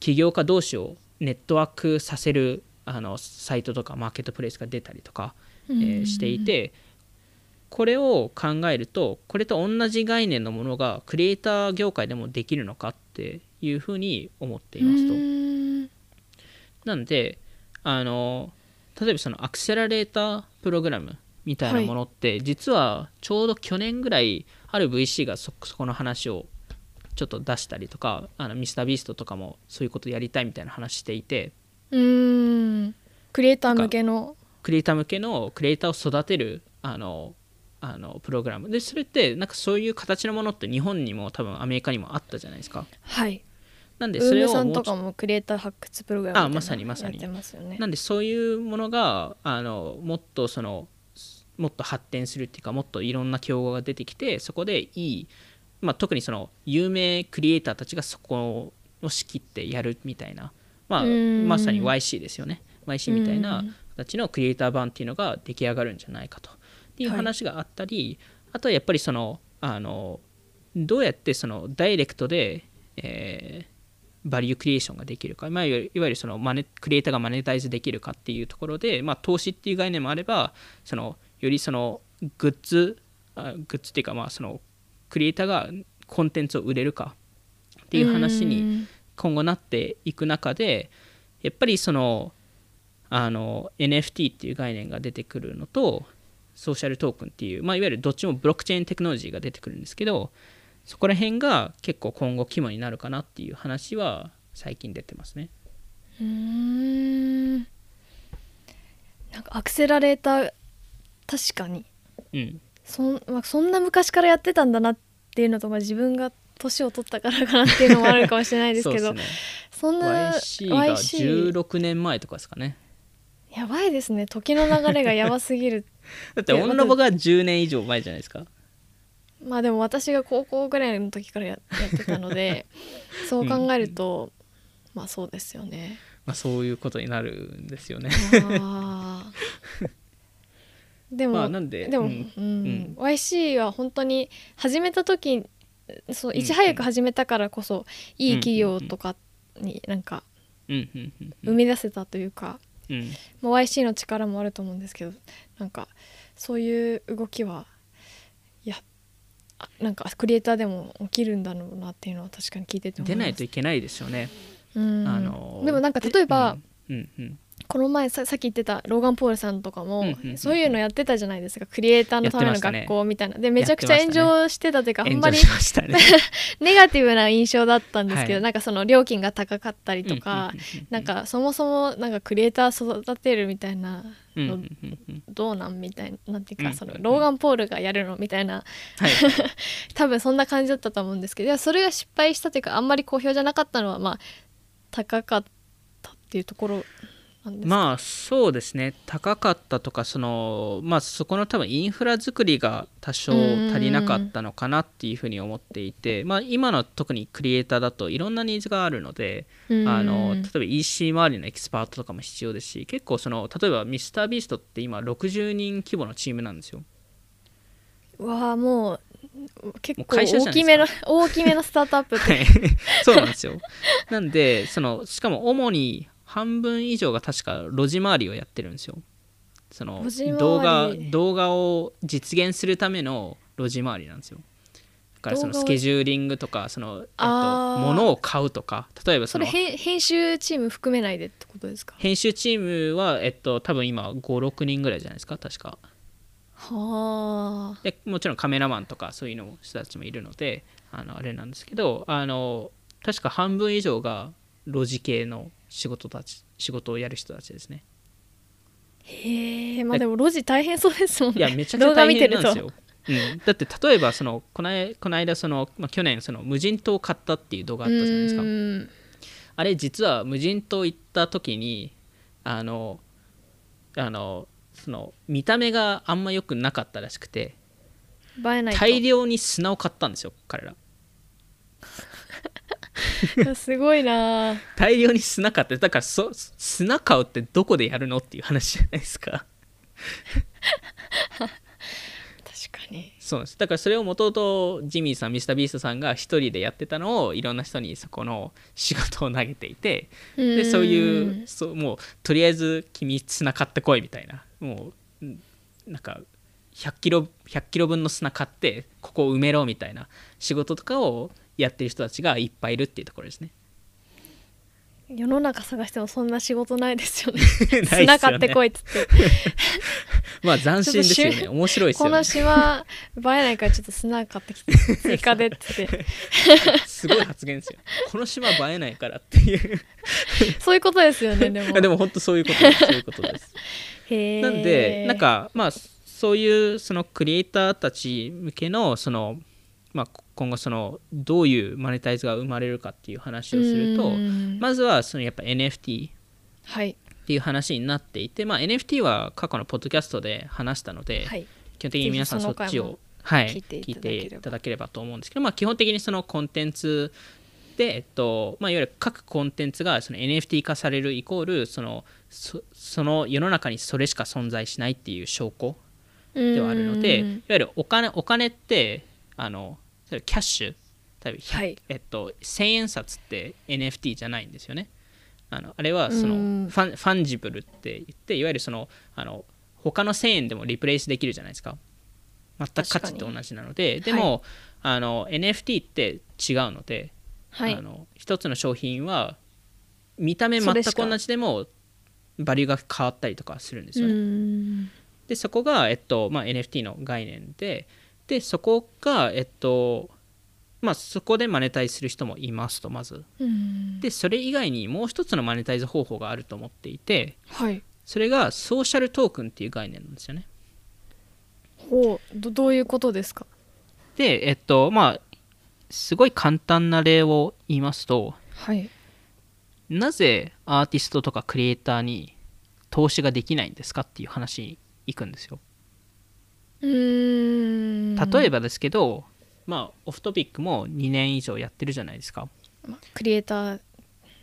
Speaker 2: 起業家同士をネットワークさせるあのサイトとかマーケットプレイスが出たりとか、えーしていてこれを考えるとこれと同じ概念のものがクリエイター業界でもできるのかっていうふうに思っていますと。
Speaker 1: うん。
Speaker 2: なんであの例えばそのアクセラレータープログラムみたいなものって、実はちょうど去年ぐらいある VC がそそこの話をちょっと出したりとかあのミスタービーストとかもそういうことやりたいみたいな話していて。
Speaker 1: うん。クリエイター向けの。
Speaker 2: クリエイター向けのクリエイターを育てるあのあのプログラム。でそれってなんかそういう形のものって日本にも多分アメリカにもあったじゃないですか。
Speaker 1: はい。
Speaker 2: なんでそれをもうちょ
Speaker 1: とかもクリエイター発掘プログラム
Speaker 2: あまさにまさに。
Speaker 1: やってますよね。
Speaker 2: なんでそういうものがあのもっとそのもっと発展するっていうかもっといろんな競合が出てきてそこでいい、まあ、特にその有名クリエイターたちがそこを仕切ってやるみたいな、まあ、
Speaker 1: うん。
Speaker 2: まさに YC ですよね。YC みたいな
Speaker 1: うん。
Speaker 2: 形のクリエイター版っていうのが出来上がるんじゃないかとっていう話があったり、あとはやっぱりそのあのどうやってそのダイレクトで、えーバリュークリエーションができるか、まあ、いわゆるいわゆるそのマネクリエイターがマネタイズできるかっていうところで、まあ、投資っていう概念もあればそのよりそのグッズあグッズっていうかまあそのクリエイターがコンテンツを売れるかっていう話に今後なっていく中でやっぱりそのあの NFT っていう概念が出てくるのとソーシャルトークンっていう、まあ、いわゆるどっちもブロックチェーンテクノロジーが出てくるんですけどそこら辺が結構今後肝になるかなっていう話は最近出てますね。
Speaker 1: うーん。なんかアクセラレーター確かに。
Speaker 2: うん、
Speaker 1: そん,、まあ、そんな昔からやってたんだなっていうのと、まあ、自分が年を取ったからかなっていうのもあるかもしれないですけど
Speaker 2: そね。
Speaker 1: そんな
Speaker 2: YC が
Speaker 1: YC
Speaker 2: 16年前とかですかね。
Speaker 1: やばいですね。時の流れがやばすぎる
Speaker 2: だって
Speaker 1: いや
Speaker 2: オンラボが10年以上前じゃないですか。
Speaker 1: まあでも私が高校ぐらいの時からややってたので <laughs> そう考えると、まあそうですよね。
Speaker 2: まあ、そういうことになるんですよね。
Speaker 1: でも、
Speaker 2: まあなんで
Speaker 1: でも、
Speaker 2: う
Speaker 1: うん。ん。
Speaker 2: うん
Speaker 1: YC は本当に始めた時そう
Speaker 2: うん
Speaker 1: いち早く始めたからこそ、いい企業とかになんか
Speaker 2: うんうんうん。
Speaker 1: 生み出せたというか、
Speaker 2: うん。
Speaker 1: まあ YC の力もあると思うんですけどなんかそういう動きはいやあなんかクリエイターでも起きるんだろうなっていうのは確かに聞いてて
Speaker 2: 出ないといけないですよね、
Speaker 1: うん。
Speaker 2: あの
Speaker 1: でもなんか例えば、
Speaker 2: うん。うんうん
Speaker 1: この前ささっき言ってたローガン・ポールさんとかも、そういうのやってたじゃないですか。クリエイターのための学校みたいな、でめちゃくちゃ炎上してたというか、あん
Speaker 2: 炎
Speaker 1: まり
Speaker 2: 上しましたね。<laughs>
Speaker 1: ネガティブな印象だったんですけど、
Speaker 2: はい。
Speaker 1: なんかその料金が高かったりとか、なんかそもそもなんかクリエイター育てるみたいなのどうなんみたいななんていうか、
Speaker 2: うん
Speaker 1: そのローガン・ポールがやるのみたいな。
Speaker 2: はい。<laughs>
Speaker 1: 多分そんな感じだったと思うんですけどそれが失敗したというかあんまり好評じゃなかったのはまあ高かったっていうところなんですか？
Speaker 2: まあそうですね。高かったとかそのまあそこの多分インフラ作りが多少足りなかったのかなっていうふうに思っていてまあ今の特にクリエイターだといろんなニーズがあるので
Speaker 1: うん。
Speaker 2: あの例えば EC 周りのエキスパートとかも必要ですし結構その例えばミスタービーストって今60人規模のチームなんですよ。
Speaker 1: うわあもう結構大きめの大きめのスタートアップって。
Speaker 2: はい。そうなんですよ。なんでそのしかも主に半分以上が確か路地回りをやってるんですよ。その動画動画を実現するための路地回りなんですよ。だからそのスケジューリングとかその、えっと、物を買うとか例えばその
Speaker 1: それ編編集チーム含めないでってことですか？
Speaker 2: 編集チームは、えっと、多分今56人ぐらいじゃないですか確か。
Speaker 1: はあ。
Speaker 2: でもちろんカメラマンとかそういうの人たちもいるのであのあれなんですけどあの確か半分以上が路地系の仕事たち仕事をやる人たちですね。
Speaker 1: へえまあでも路地大変そうですもんね。
Speaker 2: いやめちゃくちゃ大
Speaker 1: 見てると
Speaker 2: 変なんですよ、うん、だって例えばそのこの間この間その、まあ、去年その無人島を買ったっていう動画あったじゃないですか。あれ実は無人島行った時にあのあのその見た目があんま良くなかったらしくて大量に砂を買ったんですよ彼ら <laughs>
Speaker 1: すごいな。
Speaker 2: 大量に砂買ってだからそ砂買うってどこでやるのっていう話じゃないですか。
Speaker 1: 確かに。
Speaker 2: そうです。だからそれをもともとジミーさんミスタービーストさんが一人でやってたのをいろんな人にそこの仕事を投げていてでそういうそうもうとりあえず君砂買ってこいみたいな。もううんなんか100キロ100キロ分の砂買ってここを埋めろみたいな仕事とかをやってる人たちがいっぱいいるっていうところですね。
Speaker 1: 世の中探してもそんな仕事ないですよね <laughs> 砂買ってこいっつって <laughs>
Speaker 2: まあ斬新ですよね面白いですよね
Speaker 1: この。島映えないからちょっと砂買ってきて <laughs> 追加でっつって
Speaker 2: すごい発言ですよ。この島映えないからっていう。
Speaker 1: そういうことですよねでも
Speaker 2: でも本当そういうことです。そういうことです。なんで、なんかまあそういうそのクリエイターたち向けのそのまあ今後そのどういうマネタイズが生まれるかっていう話をすると、まずはそのやっぱ NFT
Speaker 1: はい。
Speaker 2: っていう話になっていて、まあ NFT は過去のポッドキャストで話したので、
Speaker 1: はい。
Speaker 2: 基本的に皆さん
Speaker 1: ぜ
Speaker 2: そっちをはい、
Speaker 1: 聞いていただければ。
Speaker 2: と思うんですけど、まあ、基本的にそのコンテンツで、えっとまあ、いわゆる各コンテンツがその NFT 化されるイコールそのそその世の中にそれしか存在しないっていう証拠ではあるのでいわゆるお金お金ってあのキャッシュ例えば、
Speaker 1: はい。
Speaker 2: えっと、1000円札って NFT じゃないんですよね。あのあれはそのフ
Speaker 1: うん
Speaker 2: ァン fungible って言っていわゆるそのあの他の1000円でも replace できるじゃないですか。全く価値と同じなのででも、あの NFT って違うので、
Speaker 1: はい。
Speaker 2: あの一つの商品は見た目全く同じでもバリューが変わったりとかするんですよね。
Speaker 1: うん。
Speaker 2: でそこが、えっとまあ、NFT の概念ででそこが、えっとまあ、そこでマネタイズする人もいますとまず。
Speaker 1: うん。
Speaker 2: でそれ以外にもう一つのマネタイズ方法があると思っていて
Speaker 1: はい。
Speaker 2: それがソーシャルトークンっていう概念なんですよね。
Speaker 1: ほうどどういうことですか？
Speaker 2: でえっとまあすごい簡単な例を言いますと
Speaker 1: はい。
Speaker 2: なぜアーティストとかクリエイターに投資ができないんですかっていう話に行くんですよ
Speaker 1: うーん。
Speaker 2: 例えばですけど、まあオフトピックも2年以上やってるじゃないですか。
Speaker 1: まクリエイター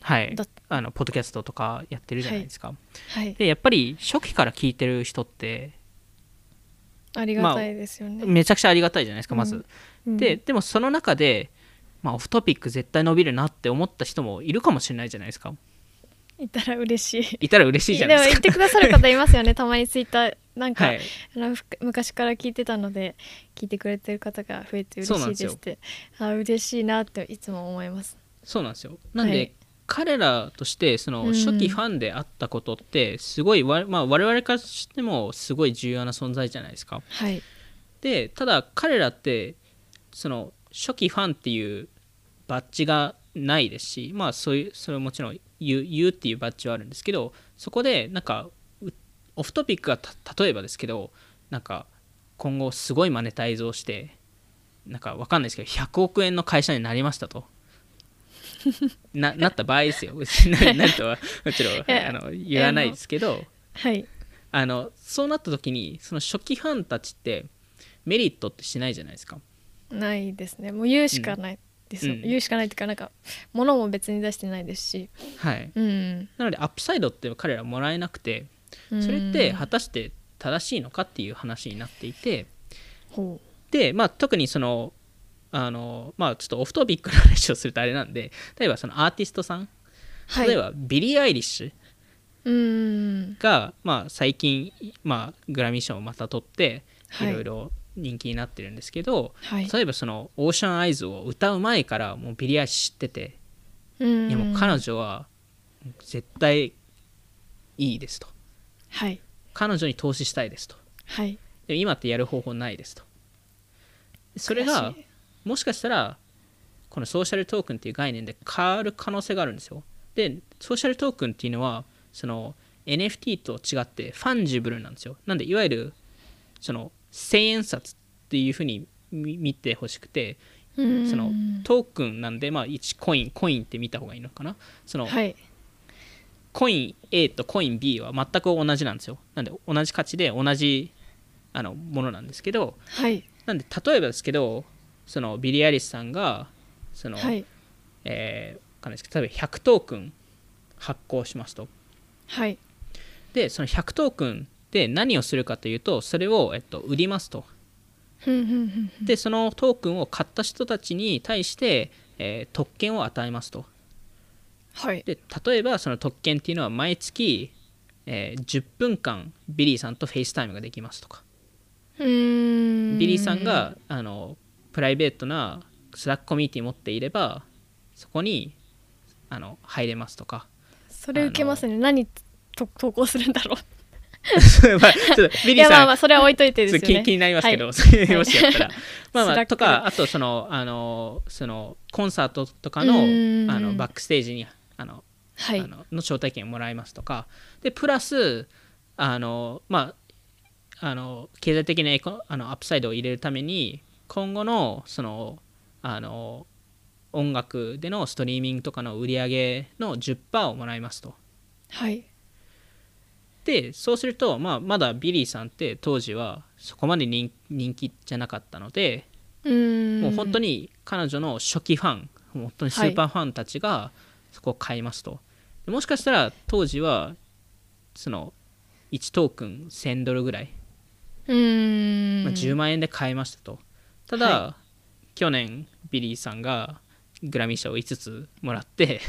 Speaker 2: はい。
Speaker 1: だ
Speaker 2: あのポッドキャストとかやってるじゃないですか、
Speaker 1: はい。
Speaker 2: でやっぱり初期から聞いてる人って
Speaker 1: ありがたいですよね、
Speaker 2: めちゃくちゃありがたいじゃないですかまず、
Speaker 1: うん。
Speaker 2: ででもその中で、まあ、オフトピック絶対伸びるなって思った人もいるかもしれないじゃないですか。
Speaker 1: いたら嬉しい。
Speaker 2: いたら嬉しいじゃ
Speaker 1: でも
Speaker 2: ないですか。
Speaker 1: 言ってくださる方いますよね。たまにツイッターなんか、
Speaker 2: はい。
Speaker 1: あのふ昔から聞いてたので聞いてくれてる方が増えて嬉しいですって。あ嬉しいなっていつも思います。
Speaker 2: そうなんですよ。なんで、
Speaker 1: はい。
Speaker 2: 彼らとしてその
Speaker 1: うん。
Speaker 2: 初期ファンであったことってすごいわ、まあ、我々からしてもすごい重要な存在じゃないですか。
Speaker 1: はい。
Speaker 2: でただ彼らってその初期ファンっていうバッジがないですしまあそういうそれはもちろん言う言うっていうバッジはあるんですけどそこでなんかうオフトピックがた例えばですけどなんか今後すごいマネタイズをしてなんかわかんないですけど100億円の会社になりましたと。<laughs> ななった場合ですよ。別にななるとはもちろん
Speaker 1: や
Speaker 2: あの言わないですけど
Speaker 1: はい。
Speaker 2: あのそうなった時にその初期ファンたちってメリットってしないじゃないですか。
Speaker 1: ないですね。もう言うしかないですよ、
Speaker 2: うん。
Speaker 1: 言うしかないっていうかなんか物も別に出してないですし。
Speaker 2: はい。
Speaker 1: うん
Speaker 2: なのでアップサイドって彼らはもらえなくて
Speaker 1: うん
Speaker 2: それって果たして正しいのかっていう話になっていて
Speaker 1: ほ
Speaker 2: で、まあ、特にそのあのまあちょっとオフトピックの話をするとあれなんで例えばそのアーティストさん
Speaker 1: はい。
Speaker 2: 例えばビリー・アイリッシュ
Speaker 1: うーん。
Speaker 2: が、まあ、最近、まあ、グラミー賞をまた取って
Speaker 1: はい。
Speaker 2: いろいろ人気になってるんですけど、
Speaker 1: はい。
Speaker 2: 例えばその「オーシャン・アイズ」を歌う前からもうビリー・アイリッシュ知ってて、
Speaker 1: うん。
Speaker 2: いやもう彼女は絶対いいですと
Speaker 1: はい。
Speaker 2: 彼女に投資したいですと。
Speaker 1: はい。
Speaker 2: で今ってやる方法ないですと。それがもしかしたらこのソーシャルトークンっていう概念で変わる可能性があるんですよ。でソーシャルトークンっていうのはその NFT と違ってファンジブルなんですよ。なんでいわゆるその千円札っていうふうに見見てほしくて
Speaker 1: うん。
Speaker 2: そのトークンなんでまあ1コインコインって見た方がいいのかな。その
Speaker 1: はい
Speaker 2: コイン A とコイン B は全く同じなんですよ。なんで同じ価値で同じあのものなんですけど
Speaker 1: はい。
Speaker 2: なんで例えばですけどそのビリー・アリスさんがその、
Speaker 1: はい。
Speaker 2: えーわかんないですけど例えば100トークン発行しますと。
Speaker 1: はい。
Speaker 2: でその100トークンで何をするかというとそれを、えっと、売りますと。でそのトークンを買った人たちに対して、えー特権を与えますと
Speaker 1: はい。
Speaker 2: で例えばその特権っていうのは毎月、えー10分間ビリーさんとフェイスタイムができますとか。ビリーさんがあのプライベートなスラックコミュニティ持っていればそこにあの入れますとか。
Speaker 1: それウケますね。何と投稿するんだろう。<laughs>
Speaker 2: まあちょっとビ <laughs>
Speaker 1: いやまあま
Speaker 2: リーさん
Speaker 1: あそれは置いといてですよね。
Speaker 2: ちょっと気気になりますけど、
Speaker 1: はい
Speaker 2: もしやったら、<laughs> まあまあとかあとそのあのそのコンサートとかのあのバックステージにあの
Speaker 1: はい。
Speaker 2: あのの招待券をもらいますとか。でプラスあのまああの経済的なエコあのアップサイドを入れるために今後のそのあの音楽でのストリーミングとかの売り上げの10%をもらいますと。
Speaker 1: はい。
Speaker 2: でそうすると、まあ、まだビリーさんって当時はそこまで人人気じゃなかったのでもう本当に彼女の初期ファン本当にスーパーファンたちがそこを買いますと、でもしかしたら当時はその1トークン1000ドルぐらい、
Speaker 1: うーん。
Speaker 2: まあ、10万円で買えましたと。ただ、
Speaker 1: は
Speaker 2: 去年ビリーさんがグラミー賞を5つもらって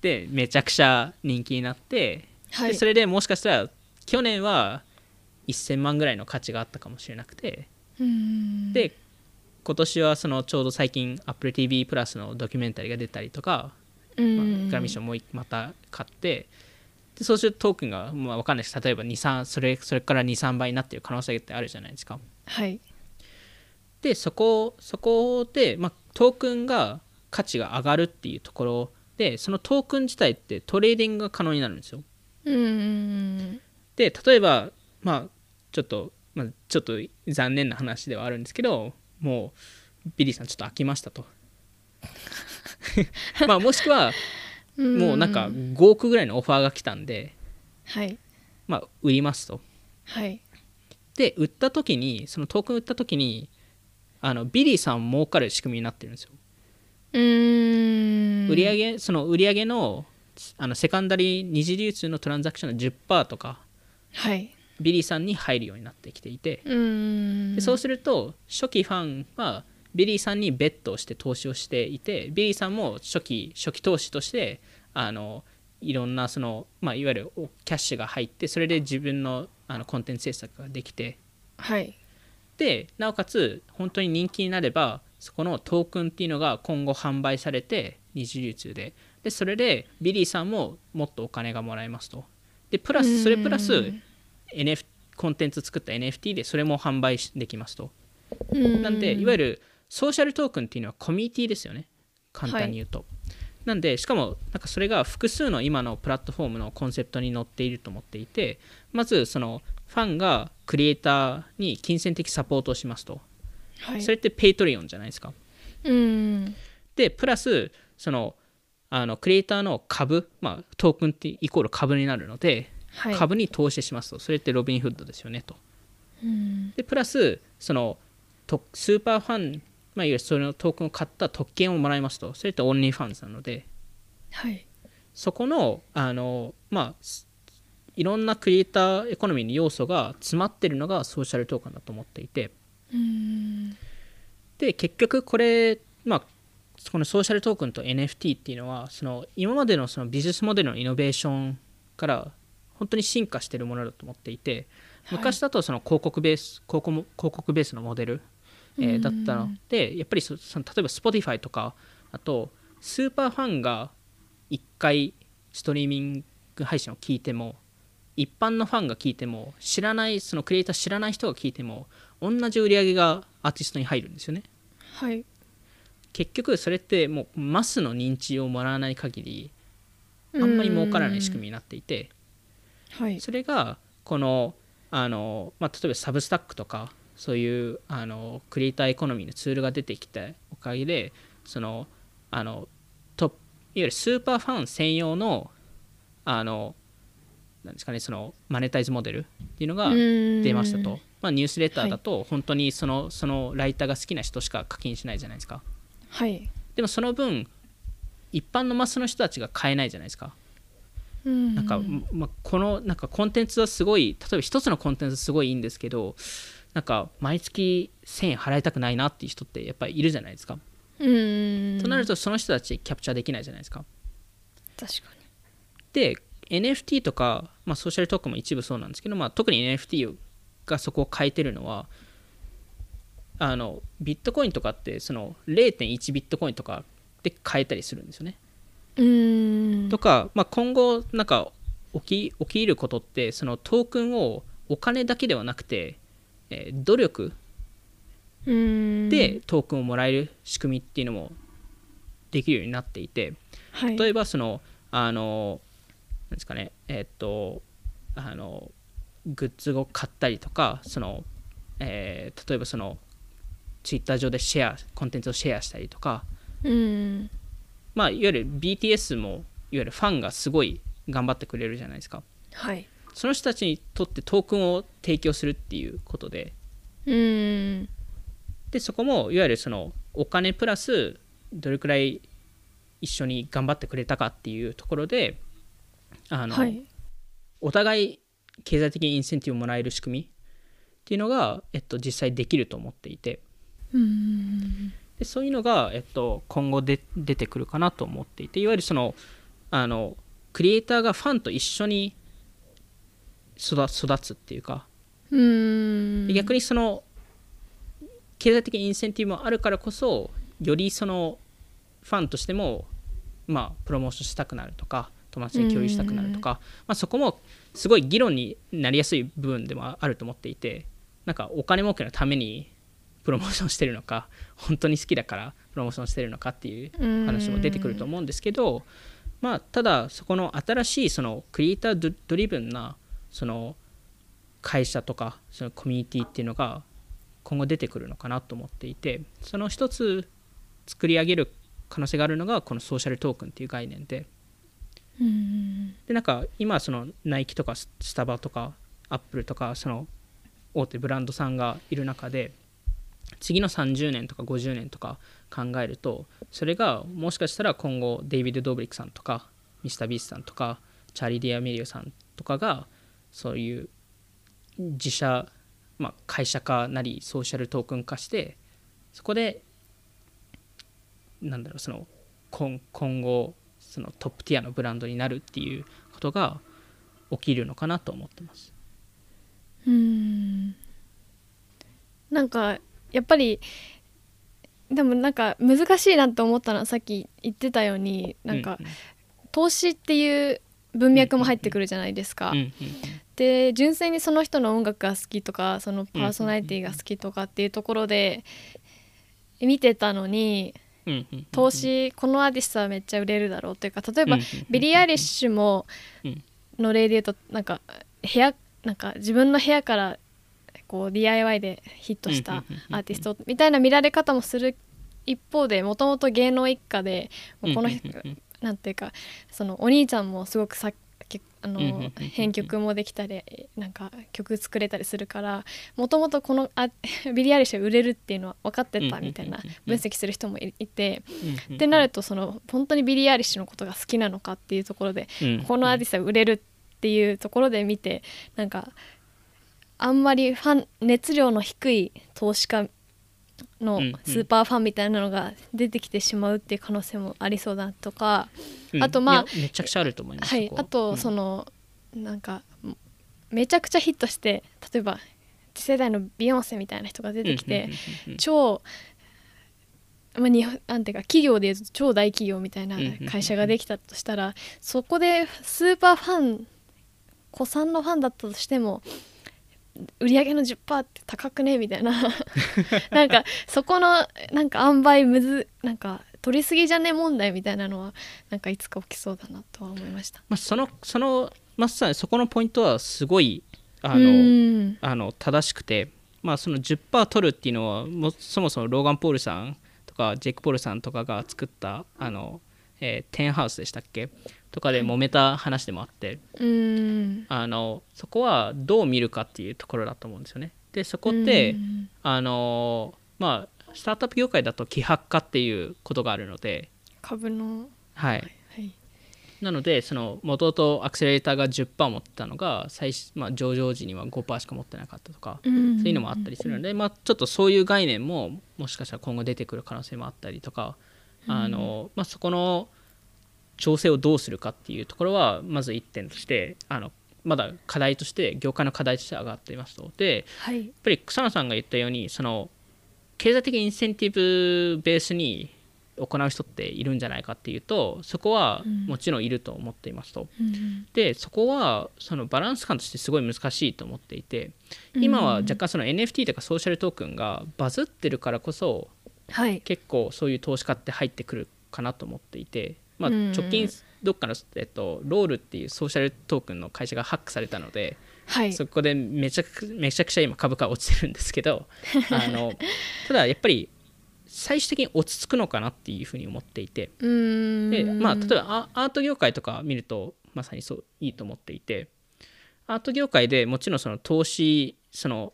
Speaker 2: でめちゃくちゃ人気になって、
Speaker 1: はい。
Speaker 2: でそれでもしかしたら去年は1000万ぐらいの価値があったかもしれなくて。で今年はそのちょうど最近 AppleTV プラスのドキュメンタリーが出たりとか、
Speaker 1: う
Speaker 2: まあグラミー賞もまた買ってでそうするとトークンが、まあ、分かんないです例えば23それそれから23倍になっている可能性ってあるじゃないですか。
Speaker 1: はい。
Speaker 2: でそこそこで、まあ、トークンが価値が上がるっていうところでそのトークン自体ってトレーディングが可能になるんですよ。
Speaker 1: うーん。
Speaker 2: で例えばまあちょっと、まあ、ちょっと残念な話ではあるんですけどもうビリーさんちょっと飽きましたと。<laughs> まあもしくはもうなんか5億ぐらいのオファーが来たんで
Speaker 1: はい。
Speaker 2: まあ売りますと。
Speaker 1: はい。
Speaker 2: で売った時にそのトークン売った時にあのビリーさん儲かる仕組みになってるんですよ。
Speaker 1: うーん。
Speaker 2: 売上その売上のあのセカンダリー二次流通のトランザクションの10%とか
Speaker 1: はい
Speaker 2: ビリーさんに入るようになってきていてでそうすると初期ファンはビリーさんにベットをして投資をしていてビリーさんも初期初期投資としてあのいろんなその、まあ、いわゆるおキャッシュが入ってそれで自分のあのコンテンツ制作ができて。
Speaker 1: はい。
Speaker 2: でなおかつ本当に人気になればそこのトークンっていうのが今後販売されて二次流通で。でそれでビリーさんももっとお金がもらえますと。でプラスそれプラス NF コンテンツ作った NFT でそれも販売できますと。なんでいわゆるソーシャルトークンっていうのはコミュニティですよね。簡単に言うと、なんでしかもなんかそれが複数の今のプラットフォームのコンセプトに載っていると思っていてまずそのファンがクリエイターに金銭的サポートをしますと、
Speaker 1: はい。
Speaker 2: それってペイトリオンじゃないですか。
Speaker 1: うーん。
Speaker 2: でプラスそのあのクリエイターの株、まあ、トークンってイコール株になるので、
Speaker 1: はい
Speaker 2: 株に投資しますと。それってロビンフッドですよねと。
Speaker 1: うん。
Speaker 2: でプラスそのとスーパーファン、まあ、いわゆるそのトークンを買った特権をもらいますと。それってオンリーファンズなので。
Speaker 1: はい。
Speaker 2: そこのあのまあすいろんなクリエイターエコノミーの要素が詰まってるのがソーシャルトークンだと思っていて。
Speaker 1: うん。
Speaker 2: で結局これまあこのソーシャルトークンと NFT っていうのはその今までのそのビジネスモデルのイノベーションから本当に進化してるものだと思っていて昔だとその広告ベース広告も広告ベースのモデル、えー
Speaker 1: うん
Speaker 2: だったのでやっぱりそその例えば Spotify とかあとスーパーファンが1回ストリーミング配信を聞いても一般のファンが聞いても知らないそのクリエイター知らない人が聞いても同じ売り上げがアーティストに入るんですよね。
Speaker 1: はい。
Speaker 2: 結局それってもうマスの認知をもらわない限りあんまり儲からない仕組みになっていて
Speaker 1: はい。
Speaker 2: それがこのあの、まあ、例えばサブスタックとかそういうあのクリエイターエコノミーのツールが出てきたおかげでそのあのトップいわゆるスーパーファン専用のあのなんですかねそのマネタイズモデルっていうのが出
Speaker 1: 出
Speaker 2: ましたと、まあ、ニュースレターだと本当にそのそのライターが好きな人しか課金しないじゃないですか。
Speaker 1: はい。
Speaker 2: でもその分一般のマスの人たちが買えないじゃないですか
Speaker 1: な
Speaker 2: なんか、ま、このなんかコンテンツはすごい例えば一つのコンテンツすごいいいんですけどなんか毎月1000円払いたくないなっていう人ってやっぱりいるじゃないですか、
Speaker 1: うん
Speaker 2: となるとその人たちキャプチャーできないじゃないですか。
Speaker 1: 確か
Speaker 2: で NFT とか、まあ、ソーシャルトークンも一部そうなんですけど、まあ、特に NFT がそこを変えてるのはあのビットコインとかってその0.1ビットコインとかで変えたりするんですよねとか、まあ、今後なんか起き起きることってそのトークンをお金だけではなくて、えー努力
Speaker 1: うん。
Speaker 2: でトークンをもらえる仕組みっていうのもできるようになっていて
Speaker 1: はい。
Speaker 2: 例えばそのあのなんですかねえーっとあのグッズを買ったりとかその、えー例えばそのツイッター上でシェアコンテンツをシェアしたりとか
Speaker 1: うん
Speaker 2: まあいわゆる BTS もいわゆるファンがすごい頑張ってくれるじゃないですか。
Speaker 1: はい。
Speaker 2: その人たちにとってトークンを提供するっていうことで。
Speaker 1: うん。
Speaker 2: でそこもいわゆるそのお金プラスどれくらい一緒に頑張ってくれたかっていうところであの、
Speaker 1: はい。
Speaker 2: お互い経済的にインセンティブをもらえる仕組みっていうのが、えっと、実際できると思っていて。
Speaker 1: うん
Speaker 2: でそういうのが、えっと、今後で出てくるかなと思っていていわゆるそのあのクリエイターがファンと一緒に育育つっていうか。
Speaker 1: うん。
Speaker 2: で逆にその経済的インセンティブもあるからこそよりそのファンとしてもまあプロモーションしたくなるとか友達に共有したくなるとか、まあ、そこもすごい議論になりやすい部分でもあると思っていてなんかお金儲けのためにプロモーションしてるのか <laughs> 本当に好きだからプロモーションしてるのかっていう話も出てくると思うんですけど、まあ、ただそこの新しいそのクリエイタードドリブンなその会社とかそのコミュニティっていうのが今後出てくるのかなと思っていてその一つ作り上げる可能性があるのがこのソーシャルトークンっていう概念で。
Speaker 1: うん。
Speaker 2: でなんか今そのナイキとかススタバとかアップルとかその大手ブランドさんがいる中で次の30年とか50年とか考えるとそれがもしかしたら今後デイビッド・ドブリックさんとかミスター・ビースさんとかチャーリー・ディアメリオさんとかがそういう自社、まあ、会社化なりソーシャルトークン化してそこでなんだろうその今今後そのトップティアのブランドになるっていうことが起きるのかなと思ってます。
Speaker 1: うんなんかやっぱりでもなんか難しいなと思ったのはさっき言ってたようになんか投資っていう文脈も入ってくるじゃないですか。で純粋にその人の音楽が好きとかそのパーソナリティが好きとかっていうところで見てたのに投資このアーティストはめっちゃ売れるだろうというか例えばビリー・アイリッシュも
Speaker 2: うん。
Speaker 1: の例で言うとなんか部屋なんか自分の部屋からこう DIY でヒットしたアーティストみたいな見られ方もする一方でもともと芸能一家でもうこのなんていうかそのお兄ちゃんもすごくさけあの編曲もできたりなんか曲作れたりするからもともとこのあ <laughs> ビリー・アイリッシュが売れるっていうのは分かってたみたいな分析する人もいいてってなるとその本当にビリー・アイリッシュのことが好きなのかっていうところで
Speaker 2: うん
Speaker 1: このアーティストが売れるっていうところで見てなんかあんまりファン熱量の低い投資家の
Speaker 2: うんうん。
Speaker 1: スーパーファンみたいなのが出てきてしまうっていう可能性もありそうだとか、
Speaker 2: うん。
Speaker 1: あとまあ
Speaker 2: めちゃくちゃあると思います
Speaker 1: はいあと
Speaker 2: うん。
Speaker 1: その、なんかめちゃくちゃヒットして例えば次世代のビヨンセみたいな人が出てきて、
Speaker 2: うんうんうんうん
Speaker 1: 超、まあ、日本なんていうか企業でいうと超大企業みたいな
Speaker 2: うんうんうんうん。
Speaker 1: 会社ができたとしたら、そこでスーパーファン子さんのファンだったとしても売り上げの10%って高くね？みたいな。<laughs> なんかそこのなんか塩梅むずなんか取りすぎじゃね？問題みたいなのはなんかいつか起きそうだなとは思いました。
Speaker 2: まあ、そのそのまさにそこのポイントはすごいあ
Speaker 1: う
Speaker 2: の
Speaker 1: ん。
Speaker 2: あの正しくて、まあ、その10%取るっていうのはもそもそもローガン・ポールさんとかジェイク・ポールさんとかが作ったあの、えーテンハウスでしたっけ？とかで揉めた話でもあって、
Speaker 1: うん。
Speaker 2: あのそこはどう見るかっていうところだと思うんですよね。でそこって、
Speaker 1: うん。
Speaker 2: あのまあスタートアップ業界だと希薄化っていうことがあるので、
Speaker 1: 株の。
Speaker 2: はい、
Speaker 1: はい。
Speaker 2: なのでその元々アクセラレーターが10%持ってたのが最初、まあ、上場時には5%しか持ってなかったとか、
Speaker 1: そう
Speaker 2: そういうのもあったりするので、まあ、ちょっとそういう概念ももしかしたら今後出てくる可能性もあったりとか、あのまあ、そこの調整をどうするかっていうところはまず1点としてあのまだ課題として業界の課題として上がっていますと。で
Speaker 1: はい。
Speaker 2: やっぱり草野さんが言ったようにその経済的インセンティブベースに行う人っているんじゃないかっていうとそこはもちろんいると思っていますと。
Speaker 1: うん
Speaker 2: でそこはそのバランス感としてすごい難しいと思っていて今は若干その NFT とかソーシャルトークンがバズってるからこそ
Speaker 1: はい。
Speaker 2: 結構そういう投資家って入ってくるかなと思っていて、まあ、
Speaker 1: うん
Speaker 2: 直近どっかの、えっと、ロールっていうソーシャルトークンの会社がハックされたので、
Speaker 1: はい。
Speaker 2: そこでめちゃくめちゃくちゃ今株価落ちてるんですけど <laughs> あのただやっぱり最終的に落ち着くのかなっていうふうに思っていてでまあ例えばアアート業界とか見るとまさにそういいと思っていてアート業界でもちろんその投資その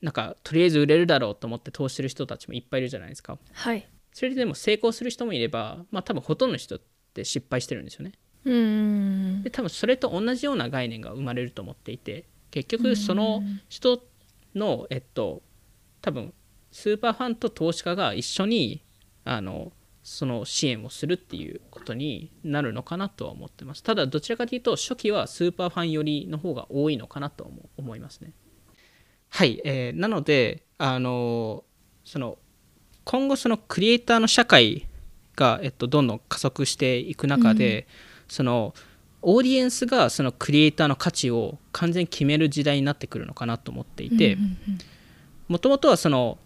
Speaker 2: なんかとりあえず売れるだろうと思って投資する人たちもいっぱいいるじゃないですか。
Speaker 1: はい。
Speaker 2: それででも成功する人もいればまあ多分ほとんどの人って失敗してるんですよね。
Speaker 1: うーん。
Speaker 2: で多分それと同じような概念が生まれると思っていて結局その人のえっと多分スーパーファンと投資家が一緒にあのその支援をするっていうことになるのかなとは思ってます。ただどちらかというと初期はスーパーファン寄りの方が多いのかなと思思いますね。はい、えーなのであのその今後そのクリエイターの社会が、えっと、どんどん加速していく中で、そのオーディエンスがそのクリエイターの価値を完全に決める時代になってくるのかなと思っていてもともとはその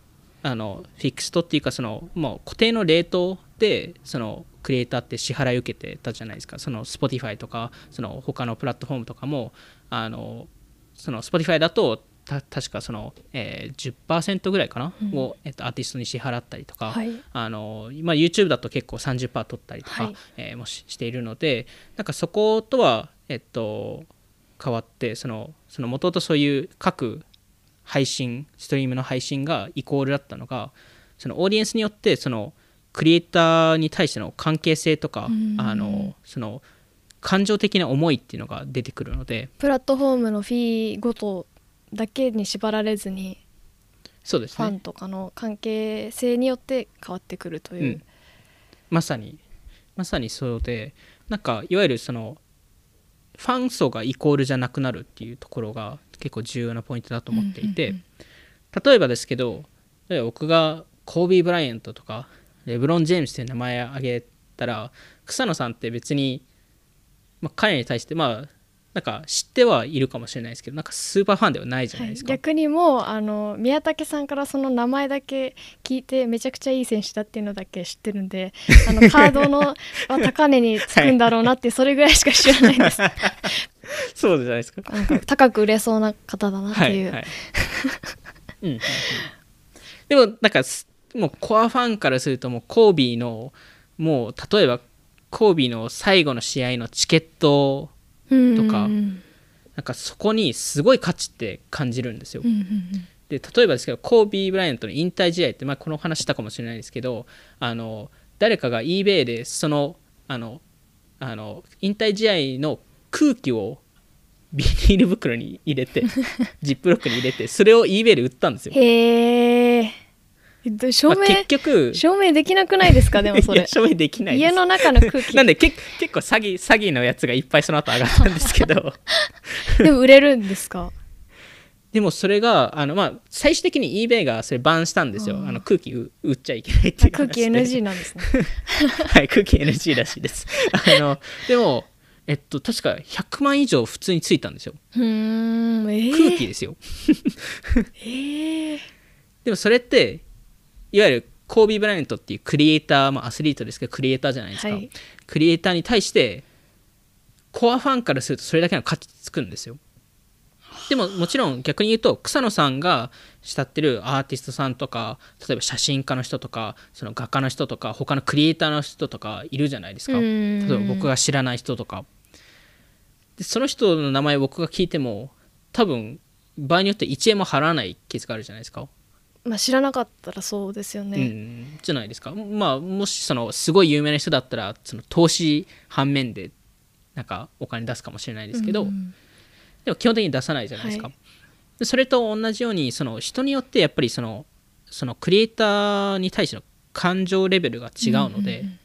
Speaker 2: あのフィクストっていうかそのもう固定のレートでそのクリエイターって支払い受けてたじゃないですか。その Spotify とかその他のプラットフォームとかもあのその Spotify だとた確かその、えー、10%ぐらいかな、を、えっと、アーティストに支払ったりとか、
Speaker 1: はい。
Speaker 2: あのまあ、YouTube だと結構30%取ったりとか、
Speaker 1: はい。
Speaker 2: えーもししているのでなんかそことは、えっと、変わってそのその元々そういう各配信ストリームの配信がイコールだったのがそのオーディエンスによってそのクリエイターに対しての関係性とか
Speaker 1: うん。
Speaker 2: あのその感情的な思いっていうのが出てくるので
Speaker 1: プラットフォームのフィーごとだけに縛られずに
Speaker 2: そうですね。
Speaker 1: ファンとかの関係性によって変わってくるという、
Speaker 2: うん。まさにまさにそうでなんかいわゆるそのファン層がイコールじゃなくなるっていうところが結構重要なポイントだと思っていて、例えばですけど僕がコービー・ブライアントとかレブロン・ジェームスという名前を挙げたら草野さんって別に、まあ、彼に対してまあなんか知ってはいるかもしれないですけどなんかスーパーファンではないじゃないですか、
Speaker 1: 逆にもうあの宮武さんからその名前だけ聞いてめちゃくちゃいい選手だっていうのだけ知ってるんで <laughs> あのカードのは高値につくんだろうなってそれぐらいしか知らないです、<laughs>
Speaker 2: そうじゃないですか。
Speaker 1: 高く売れそうな方だなっていう、
Speaker 2: はいはい。うんうんうん。でもなんかすもうコアファンからするともうコービーのもう例えばコービーの最後の試合のチケット
Speaker 1: うん
Speaker 2: とかなんかそこにすごい価値って感じるんですよ。で例えばですけどコービー・ブライアントの引退試合って、まあ、この話したかもしれないですけどあの誰かが eBay でそのあのあの引退試合の空気をビニール袋に入れて <laughs> ジップロックに入れてそれを eBay で売ったんですよ、
Speaker 1: へえど証明、
Speaker 2: まあ結局。
Speaker 1: 証明できなくないですか？でもそれ。
Speaker 2: 証明できない
Speaker 1: 家の中の空気。
Speaker 2: なんでけ結構詐欺詐欺のやつがいっぱいその後上がったんですけど。<laughs>
Speaker 1: でも売れるんですか？
Speaker 2: でもそれがあの、まあ、最終的に eBay がそれバンしたんですよ。
Speaker 1: あ
Speaker 2: の空気う売っちゃいけないっていう
Speaker 1: 空気 NG なんですね。<laughs>
Speaker 2: はい空気 NG らしいです。あのでもえっと確か100万以上普通についたんですよ。
Speaker 1: うーんえー、
Speaker 2: 空気ですよ、
Speaker 1: えー、
Speaker 2: でもそれっていわゆるコービー・ブライアントっていうクリエイター、まあ、アスリートですけどクリエイターじゃないですか、
Speaker 1: はい。
Speaker 2: クリエイターに対してコアファンからするとそれだけの価値つくんですよ。でももちろん逆に言うと草野さんが慕ってるアーティストさんとか例えば写真家の人とかその画家の人とか他のクリエイターの人とかいるじゃないですか。
Speaker 1: う
Speaker 2: 例
Speaker 1: ん
Speaker 2: えば僕が知らない人とか。でその人の名前を僕が聞いても多分場合によって1円も払わないケースがあるじゃないですか
Speaker 1: まあ知らなかったらそうですよ
Speaker 2: う
Speaker 1: ね、
Speaker 2: ん、じゃないですか、まあ、もしそのすごい有名な人だったらその投資反面でなんかお金出すかもしれないですけど、
Speaker 1: うん
Speaker 2: でも基本的に出さないじゃないですか、
Speaker 1: はい。
Speaker 2: でそれと同じようにその人によってやっぱりそのそのクリエイターに対しての感情レベルが違うので、
Speaker 1: うんうん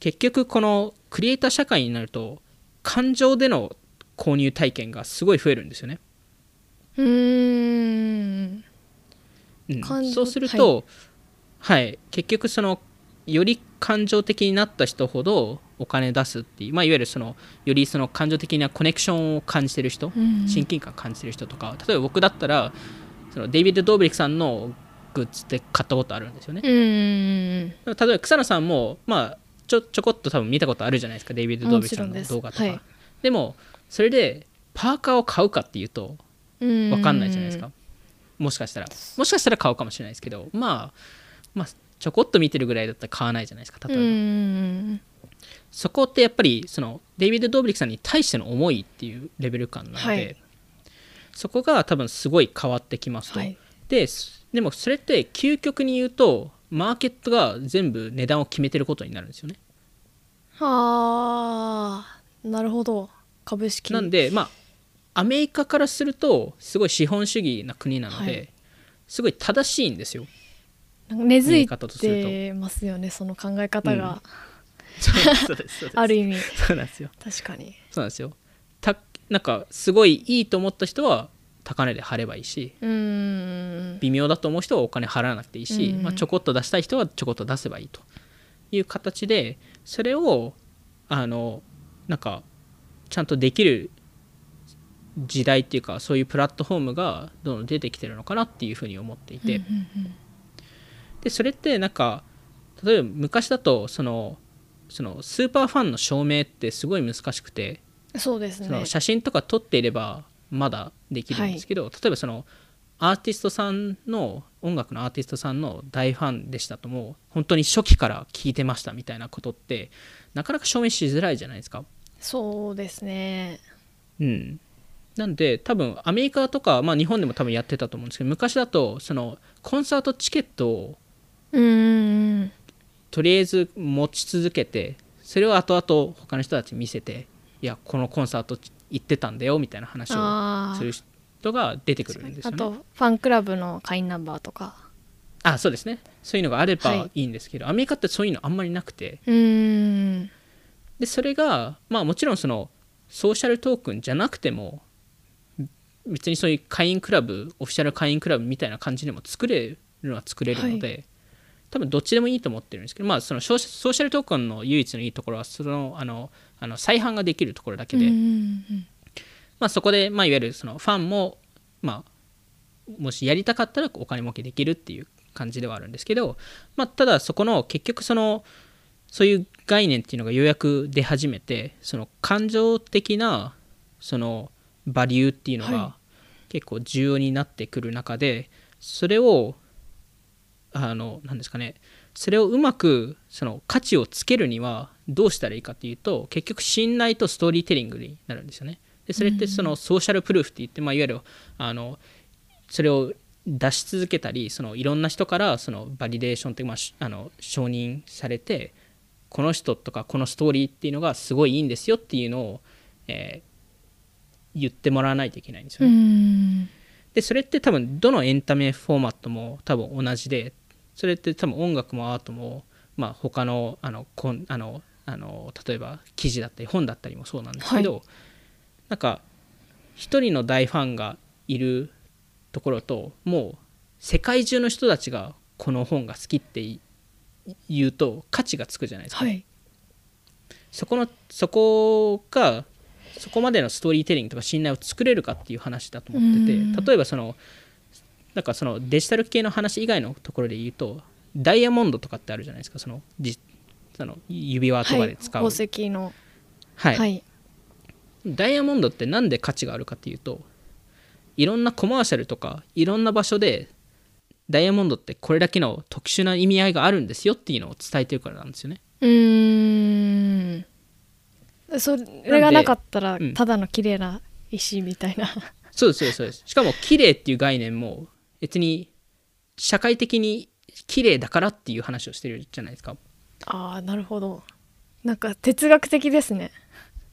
Speaker 2: 結局このクリエイター社会になると感情での購入体験がすごい増えるんですよね、
Speaker 1: うーん
Speaker 2: うん。そうすると、はい。結局そのより感情的になった人ほどお金出すっていう、まあ、いわゆるそのよりその感情的なコネクションを感じてる人、
Speaker 1: うん。
Speaker 2: 親近感感じてる人とか例えば僕だったらそのデイビッド・ドーブリックさんのグッズって買ったことあるんですよね、例えば草野さんもまあちょちょこっと多分見たことあるじゃないですかデイビッド・ドーブリックさんの動画とか。
Speaker 1: はい。
Speaker 2: でもそれでパーカーを買うかっていうと
Speaker 1: うん。
Speaker 2: 分かんないじゃないですかもしかしたら。もしかしたら買うかもしれないですけどまあまあちょこっと見てるぐらいだったら買わないじゃないですか例えば、
Speaker 1: うん
Speaker 2: そこってやっぱりそのデイビッド・ドーブリックさんに対しての思いっていうレベル感なので、
Speaker 1: はい。
Speaker 2: そこが多分すごい変わってきますと、
Speaker 1: はい。
Speaker 2: ですでもそれって究極に言うとマーケットが全部値段を決めてることになるんですよね。
Speaker 1: はあなるほど。株式。
Speaker 2: なんでまあアメリカからするとすごい資本主義な国なので、
Speaker 1: はい。
Speaker 2: すごい正しいんですよ。
Speaker 1: なんか根付いてますよねその考え方が、<laughs>
Speaker 2: そうですそうですそうです。
Speaker 1: ある意味。
Speaker 2: そうなんですよ。
Speaker 1: 確かに。
Speaker 2: そうなんですよ。たなんかすごいいいと思った人は高値で貼ればいいし微妙だと思う人はお金払わなくていいし、
Speaker 1: うん。
Speaker 2: まあ、ちょこっと出したい人はちょこっと出せばいいという形でそれをあのなんかちゃんとできる時代っていうかそういうプラットフォームがどんどん出てきてるのかなっていうふうに思っていて、でそれってなんか例えば昔だとそのそのスーパーファンの証明ってすごい難しくて
Speaker 1: うんそうですね。
Speaker 2: その写真とか撮っていればまだできるんですけど、例えばそのアーティストさんの音楽のアーティストさんの大ファンでしたとも本当に初期から聴いてましたみたいなことってなかなか証明しづらいじゃないですか。
Speaker 1: そうですね。
Speaker 2: うん、なんで多分アメリカとか、まあ、日本でも多分やってたと思うんですけど昔だとそのコンサートチケットをとりあえず持ち続けてそれを後々他の人たちに見せていやこのコンサート行ってたんだよみたいな話を
Speaker 1: あ
Speaker 2: する人が出てくるんですよね。
Speaker 1: あとファンクラブの会員ナンバーとか。
Speaker 2: あそうですね。そういうのがあれば
Speaker 1: はい。
Speaker 2: いいんですけど、アメリカってそういうのあんまりなくて。でそれがまあもちろんそのソーシャルトークンじゃなくても別にそういう会員クラブオフィシャル会員クラブみたいな感じでも作れるのは作れるので、多分どっちでもいいと思ってるんですけどまあそのソーシャルトークンの唯一のいいところはそのあのあの再販ができるところだけで、
Speaker 1: うんうんうん。
Speaker 2: まあ、そこで、まあ、いわゆるそのファンも、まあ、もしやりたかったらお金儲けできるっていう感じではあるんですけど、まあ、ただそこの結局そのそういう概念っていうのがようやく出始めてその感情的なそのバリューっていうの
Speaker 1: は
Speaker 2: が結構重要になってくる中でそれをあのなんですかねそれをうまくその価値をつけるにはどうしたらいいかっていうと結局信頼とストーリーテリングになるんですよね。でそれってそのソーシャルプルーフって言って、まあ、いわゆるあのそれを出し続けたりそのいろんな人からそのバリデーションって、まあ、しあの承認されてこの人とかこのストーリーっていうのがすごいいいんですよっていうのを、えー言ってもらわないといけないんです
Speaker 1: う
Speaker 2: よね。
Speaker 1: ん
Speaker 2: でそれって多分どのエンタメフォーマットも多分同じでそれって多分音楽もアートも、まあ、他のあのこんあのあの例えば記事だったり本だったりもそうなんですけど、
Speaker 1: は
Speaker 2: なんか一人の大ファンがいるところともう世界中の人たちがこの本が好きってい言うと価値がつくじゃないですか。
Speaker 1: はい
Speaker 2: そこのそこがそこまでのストーリーテリングとか信頼を作れるかっていう話だと思って
Speaker 1: うん。
Speaker 2: て例えばそのなんかそのデジタル系の話以外のところで言うとダイヤモンドとかってあるじゃないですか。そのじその指輪とかで使う、
Speaker 1: 宝石の。
Speaker 2: はい。
Speaker 1: はい。
Speaker 2: ダイヤモンドってなんで価値があるかっていうといろんなコマーシャルとかいろんな場所でダイヤモンドってこれだけの特殊な意味合いがあるんですよっていうのを伝えてるからなんですよね。
Speaker 1: うーんそれがなかったら
Speaker 2: うん。
Speaker 1: ただの綺麗な石みたいな、
Speaker 2: そうですそうですそうです。しかも綺麗っていう概念も別に社会的に綺麗だからっていう話をしてるじゃないですか。
Speaker 1: ああなるほど。なんか哲学的ですね。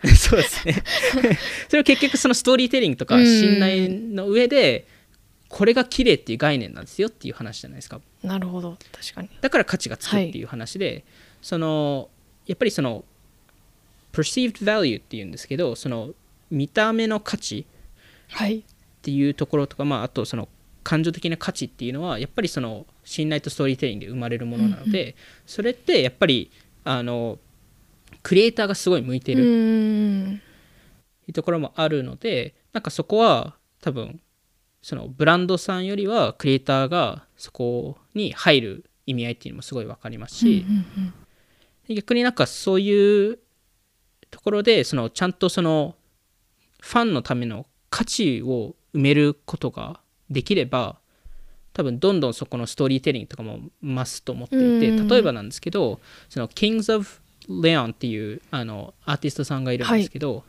Speaker 1: <laughs>
Speaker 2: そうですね。<laughs> それは結局そのストーリーテリングとか
Speaker 1: うん
Speaker 2: 信頼の上でこれが綺麗っていう概念なんですよっていう話じゃないですか。
Speaker 1: なるほど確かに。
Speaker 2: だから価値がつくっていう話で、そのやっぱりその perceived value っていうんですけどその見た目の価値
Speaker 1: はい。
Speaker 2: っていうところとか、まあ、あとその感情的な価値っていうのはやっぱりその信頼とストーリーテリングで生まれるものなので、それってやっぱりあのクリエイターがすごい向いて
Speaker 1: う
Speaker 2: るいうところもあるのでなんかそこは多分そのブランドさんよりはクリエイターがそこに入る意味合いっていうのもすごい分かりますし、
Speaker 1: うんうん。
Speaker 2: 逆になんかそういうところでそのちゃんとそのファンのための価値を埋めることができれば多分どんどんそこのストーリーテリングとかも増すと思っていて
Speaker 1: うん。
Speaker 2: 例えばなんですけどその Kings of Leon っていうあのアーティストさんがいるんですけど、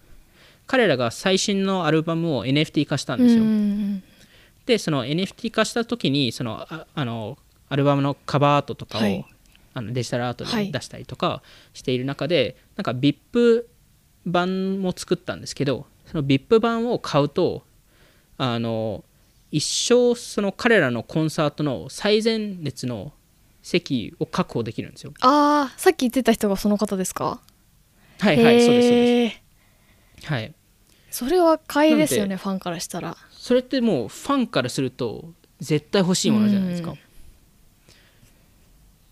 Speaker 2: 彼らが最新のアルバムを NFT 化したん
Speaker 1: うん
Speaker 2: ですよ。
Speaker 1: うん
Speaker 2: でその NFT 化した時にそのああのアルバムのカバーアートとかを、
Speaker 1: はい。
Speaker 2: あのデジタルアート
Speaker 1: はい。
Speaker 2: で出したりとかしている中で、なんか VIP 版も作ったんですけどその VIP 版を買うとあの一生その彼らのコンサートの最前列の席を確保できるんですよ。
Speaker 1: ああさっき言ってた人がその方ですか？
Speaker 2: はいはいそうですそうです。はい。
Speaker 1: それは買いですよねファンからしたら。
Speaker 2: それってもうファンからすると絶対欲しいものじゃないですか、
Speaker 1: うん。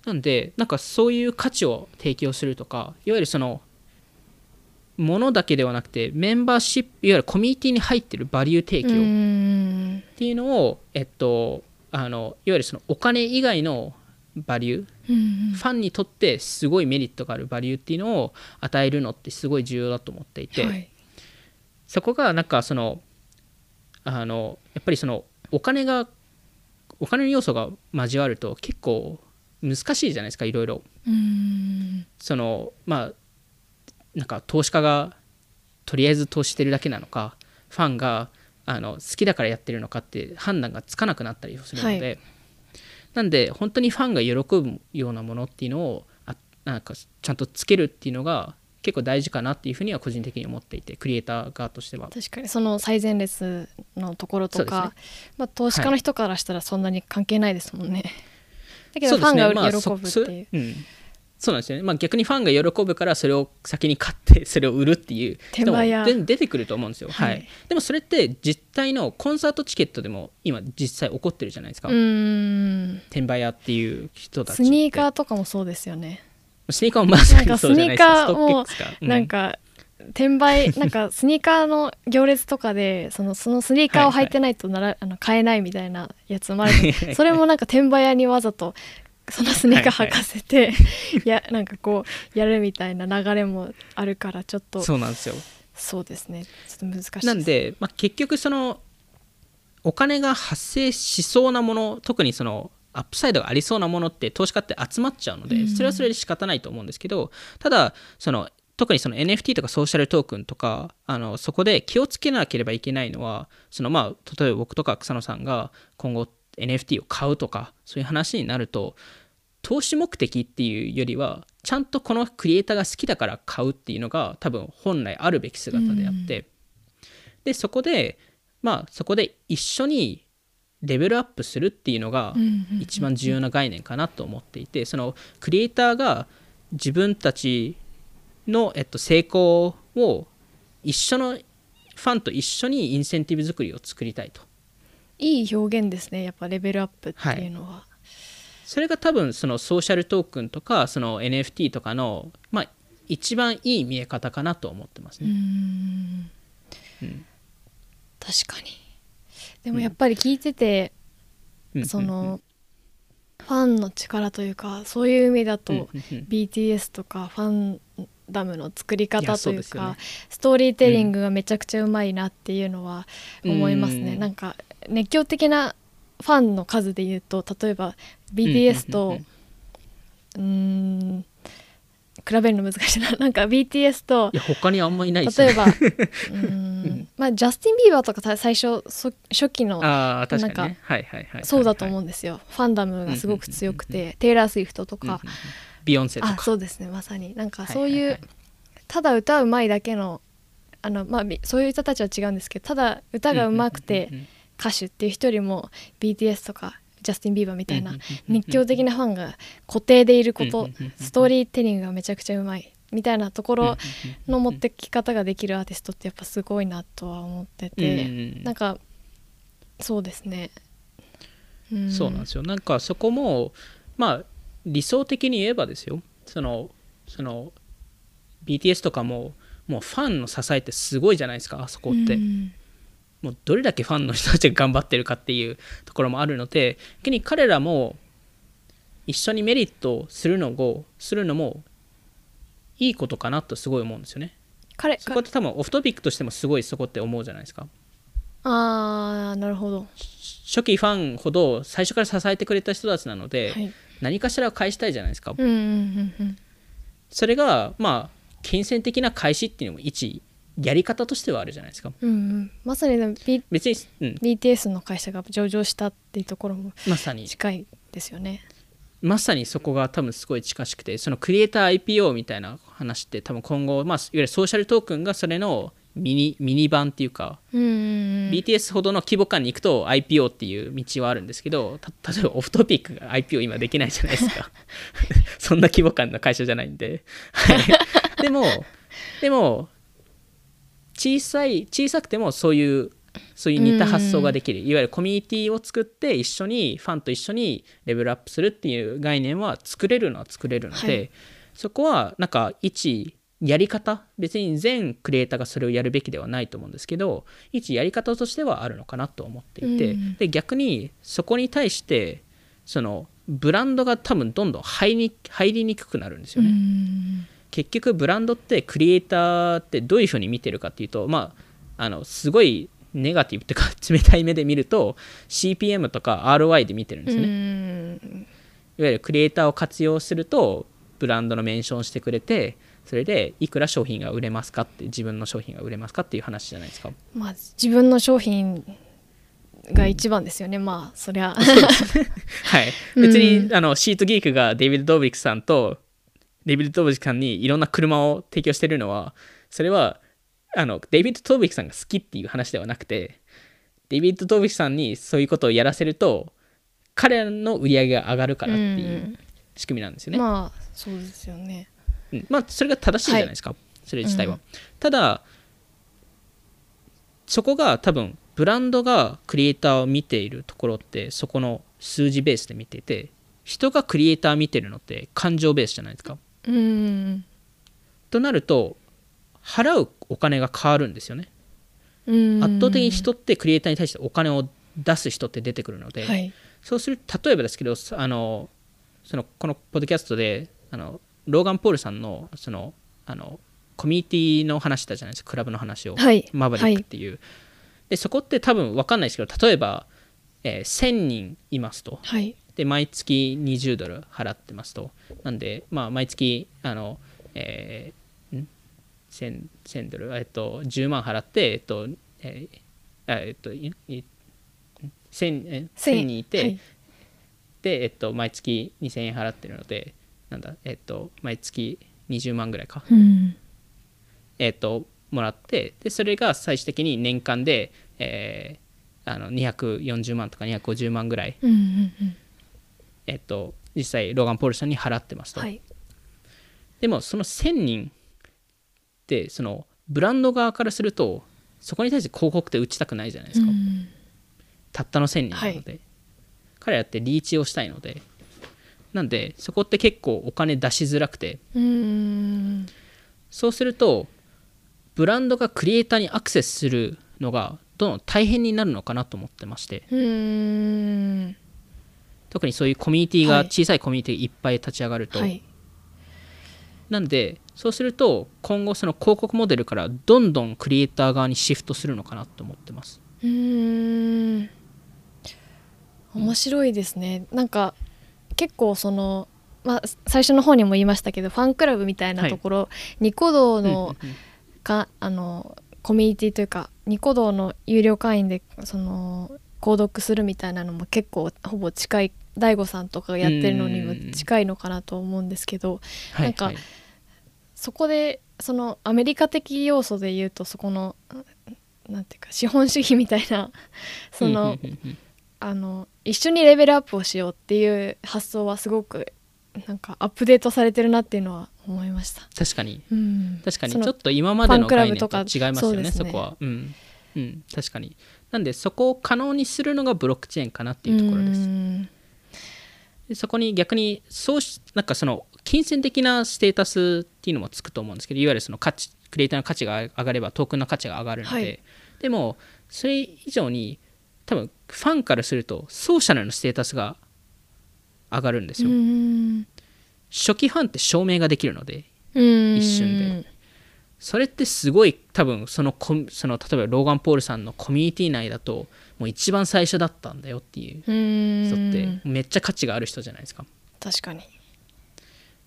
Speaker 2: なんでなんかそういう価値を提供するとかいわゆるそのものだけではなくてメンバーシップいわゆるコミュニティに入ってるバリュー提
Speaker 1: う
Speaker 2: 供っ
Speaker 1: ん
Speaker 2: ていうのを、えっとあのいわゆるそのお金以外のバリュー
Speaker 1: うん。
Speaker 2: ファンにとってすごいメリットがあるバリューっていうのを与えるのってすごい重要だと思っていて、
Speaker 1: はい。
Speaker 2: そこがなんかそのあのやっぱりそのお金がお金の要素が交わると結構難しいじゃないですかいろいろ。
Speaker 1: うん。
Speaker 2: そのまあなんか投資家がとりあえず投資してるだけなのかファンがあの好きだからやってるのかって判断がつかなくなったりするので、
Speaker 1: は
Speaker 2: なんで本当にファンが喜ぶようなものっていうのをあなんかちゃんとつけるっていうのが結構大事かなっていうふうには個人的に思っていてクリエイター側としては。
Speaker 1: 確かに。その最前列のところとか、
Speaker 2: です
Speaker 1: まあ、投資家の人からしたらそんなに関係ないですもんね、だけどファンが喜ぶって
Speaker 2: そ
Speaker 1: いう、
Speaker 2: そうんそうなんですよね、まあ、逆にファンが喜ぶからそれを先に買って <laughs> それを売るっていう人も出てくると思うんですよ、
Speaker 1: はい。
Speaker 2: はい。でもそれって実態のコンサートチケットでも今実際起こってるじゃないですか、
Speaker 1: うーん。
Speaker 2: 転売屋っていう人たち
Speaker 1: スニーカ
Speaker 2: ー
Speaker 1: ーとかもそうですよね、
Speaker 2: スニーカーもまさにそうじゃないですか。
Speaker 1: なんかスニーカーもなんか転売なんか <laughs> スニーカーの行列とかでそのそのスニーカーを履いてないとなら、あの買えないみたいなやつもある。それもなんか転売屋にわざとそのスニーカー履かせて、い <laughs> やなんかこうやるみたいな流れもあるからちょっと。
Speaker 2: そうなんですよ。
Speaker 1: そうですね。ちょっと難しい
Speaker 2: なんで、まあ、結局そのお金が発生しそうなもの特にそのアップサイドがありそうなものって投資家って集まっちゃうので、
Speaker 1: うん。
Speaker 2: それはそれで仕方ないと思うんですけどただその特にその NFT とかソーシャルトークンとかあのそこで気をつけなければいけないのはそのまあ例えば僕とか草野さんが今後 NFT を買うとかそういう話になると投資目的っていうよりはちゃんとこのクリエイターが好きだから買うっていうのが多分本来あるべき姿であって、でそこでまあそこで一緒にレベルアップするっていうのが一番重要な概念かなと思っていてそのクリエイターが自分たちの、えっと、成功を一緒のファンと一緒にインセンティブ作りを作りたいと
Speaker 1: いい表現ですねやっぱレベルアップっていうのは、はい、
Speaker 2: それが多分そのソーシャルトークンとかその NFT とかの、まあ、一番いい見え方かなと思ってますね。
Speaker 1: うん、確かに。でもやっぱり聞いてて、うん、その、ファンの力というかそういう意味だと BTS とかファンダムの作り方というか、ね、ストーリーテリングがめちゃくちゃうまいなっていうのは思いますね、うん、なんか熱狂的なファンの数でいうと例えば BTS とうん比べるの難しいな。<laughs> なんか BTS と
Speaker 2: いや他にあんまいない
Speaker 1: 例えば <laughs> うんまあジャスティン・ビーバーとか最初初期の
Speaker 2: あ確かに、ね、はいはいはい
Speaker 1: そうだと思うんですよ。ファンダムがすごく強くてテイラー・スウィフトとか
Speaker 2: ビヨンセとか。
Speaker 1: あそうですね。まさに。なんかそういう、はいはい。はい、ただ歌うまいだけのあの、まあ、そういう人たちは違うんですけどただ歌がうまくて歌手っていう人よりも BTS とかジャスティン・ビーバーみたいな熱狂的なファンが固定でいることストーリーテリングがめちゃくちゃうまい。みたいなところの持ってき方ができるアーティストってやっぱすごいなとは思ってて。なんかそうですね、
Speaker 2: うん、そうなんですよ。なんかそこもまあ理想的に言えばですよそのその BTS とかももうファンの支えってすごいじゃないですかあそこって。うんもうどれだけファンの人たちが頑張ってるかっていうところもあるので逆に彼らも一緒にメリットするのをするのもいいことかなとすごい思うんですよね。彼そこって多分オフトピックとしてもすごいそこって思うじゃないですか。
Speaker 1: あーなるほど
Speaker 2: 初期ファンほど最初から支えてくれた人たちなので、はい、何かしら返したいじゃないですか。
Speaker 1: うんうんうんうん、
Speaker 2: それがまあ金銭的な返しっていうのも一やり方としてはあるじゃないですか。
Speaker 1: うんうん、まさに、B、
Speaker 2: 別に、
Speaker 1: うん、BTS の会社が上場したっていうところも
Speaker 2: まさに
Speaker 1: 近いですよね。
Speaker 2: まさにそこが多分すごい近しくてそのクリエイター IPO みたいな話って多分今後、まあ、いわゆるソーシャルトークンがそれのミニミニ版っていうか、
Speaker 1: うんうんうん、
Speaker 2: BTS ほどの規模感に行くと IPO っていう道はあるんですけど例えばオフトピックが IPO 今できないじゃないですか。<laughs> そんな規模感の会社じゃないんで。でもでも小さい小さくてもそういうそういう似た発想ができる、いわゆるコミュニティを作って一緒にファンと一緒にレベルアップするっていう概念は作れるのは作れるので、はい、そこはなんか一やり方？別に全クリエイターがそれをやるべきではないと思うんですけど一やり方としてはあるのかなと思っていて、うん、で逆にそこに対してそのブランドが多分どんどん入り入りにくくなるんですよね。
Speaker 1: うん。
Speaker 2: 結局ブランドってクリエイターってどういうふうに見てるかっていうとまああのすごいネガティブっていうか <laughs> 冷たい目で見ると CPM とか ROI で見てるんですよね。いわゆるクリエイターを活用するとブランドのメンションしてくれてそれでいくら商品が売れますかって自分の商品が売れますかっていう話じゃないですか？
Speaker 1: まあ自分の商品が一番ですよね、うん、まあそりゃ
Speaker 2: はい別に、うん、あのシートギークがデイビッド・ドービックさんとデイビッド・トービックさんにいろんな車を提供してるのは、それは、あの、デイビッド・トービックさんが好きっていう話ではなくて、デイビッド・トービックさんにそういうことをやらせると、彼らの売り上げが上がるからっていう仕組みなんですよね。
Speaker 1: まあ、そうですよね。
Speaker 2: うん、まあ、それが正しいじゃないですか、はい、それ自体は。うん、ただ、そこが多分、ブランドがクリエイターを見ているところって、そこの数字ベースで見ていて、人がクリエイター見てるのって感情ベースじゃないですか？
Speaker 1: うん。
Speaker 2: となると払うお金が変わるんですよね。圧倒的に人ってクリエイターに対してお金を出す人って出てくるので、
Speaker 1: はい、
Speaker 2: そうする例えばですけどあのそのこのポッドキャストであのローガン・ポールさんのそのあのコミュニティの話したじゃないですか。クラブの話を、
Speaker 1: はい、
Speaker 2: マバリックっていう、はい、でそこって多分分かんないですけど例えば、えー、1000人いますと、
Speaker 1: はい、
Speaker 2: で毎月20ドル払ってますと。なんで、まあ、毎月あの、えー、ん？1000, 1000ドル、えっと、10万払って、えっとえーえっと、1000, 1000人いて、はい、で、えっと、毎月2000円払ってるのでなんだ、えっと、毎月20万ぐらいか、
Speaker 1: うん、
Speaker 2: えっともらってでそれが最終的に年間で、えーあの240万とか250万ぐらい、えっと、実際ローガン・ポールさんに払ってますと、
Speaker 1: はい。
Speaker 2: でもその1000人ってそのブランド側からするとそこに対して広告って打ちたくないじゃないですか、
Speaker 1: うん。
Speaker 2: たったの1000人なので、彼らってリーチをしたいのでなんでそこって結構お金出しづらくて。
Speaker 1: うん。
Speaker 2: そうするとブランドがクリエイターにアクセスするのがどんどん大変になるのかなと思ってまして。
Speaker 1: うん。
Speaker 2: 特にそういうコミュニティが
Speaker 1: はい。
Speaker 2: 小さいコミュニティがいっぱい立ち上がると、
Speaker 1: はい。
Speaker 2: なんでそうすると今後その広告モデルからどんどんクリエイター側にシフトするのかなと思ってます。
Speaker 1: うん。面白いですね。なんか結構そのまあ最初の方にも言いましたけどファンクラブみたいなところ、ニコ動のかあのコミュニティというかニコ動の有料会員でその購読するみたいなのも結構ほぼ近い。大悟さんとかがやってるのにも近いのかなと思うんですけど
Speaker 2: はい。
Speaker 1: なんか
Speaker 2: はい。
Speaker 1: そこでそのアメリカ的要素で言うとそこのなんていうか資本主義みたいなそのあの一緒にレベルアップをしようっていう発想はすごくなんかアップデートされてるなっていうのは思いました。
Speaker 2: 確かに。
Speaker 1: うん、
Speaker 2: 確かに。ちょっと今までの概念と違いますよね
Speaker 1: ね。
Speaker 2: そこは。うん、うん、確かに。なんでそこを可能にするのがブロックチェーンかなっていうところです。そこに逆にそうしなんかその金銭的なステータスっていうのもつくと思うんですけどいわゆるその価値クリエイターの価値が上がればトークンの価値が上がるので、
Speaker 1: はい。
Speaker 2: でもそれ以上に多分ファンからするとソーシャルのステータスが上がるんですよ、
Speaker 1: うん
Speaker 2: 初期ファンって証明ができるので
Speaker 1: うん
Speaker 2: 一瞬で。それってすごい多分そのその例えばローガン・ポールさんのコミュニティ内だともう一番最初だったんだよっていう。
Speaker 1: うん。
Speaker 2: 人ってめっちゃ価値がある人じゃないですか。
Speaker 1: 確かに。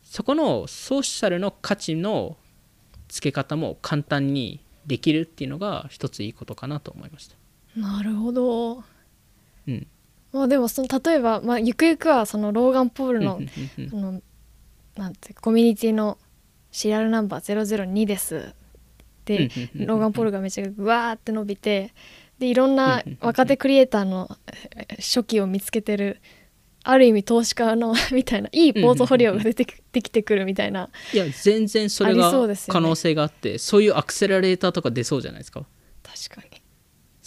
Speaker 2: そこのソーシャルの価値の付け方も簡単にできるっていうのが一ついいことかなと思いました。
Speaker 1: なるほど、
Speaker 2: うん。
Speaker 1: まあ、でもその例えば、まあ、ゆくゆくはそのローガン・ポールののなんてコミュニティのシリアルナンバー002ですでローガン・ポールがめっちゃグワーって伸びてでいろんな若手クリエイターのえ初期を見つけてるある意味投資家の <laughs> みたいないいポートフォリオが出てきてくるみたいない
Speaker 2: や全然それが可能性があってそういうアクセラレーターとか出そうじゃないですか？
Speaker 1: 確かに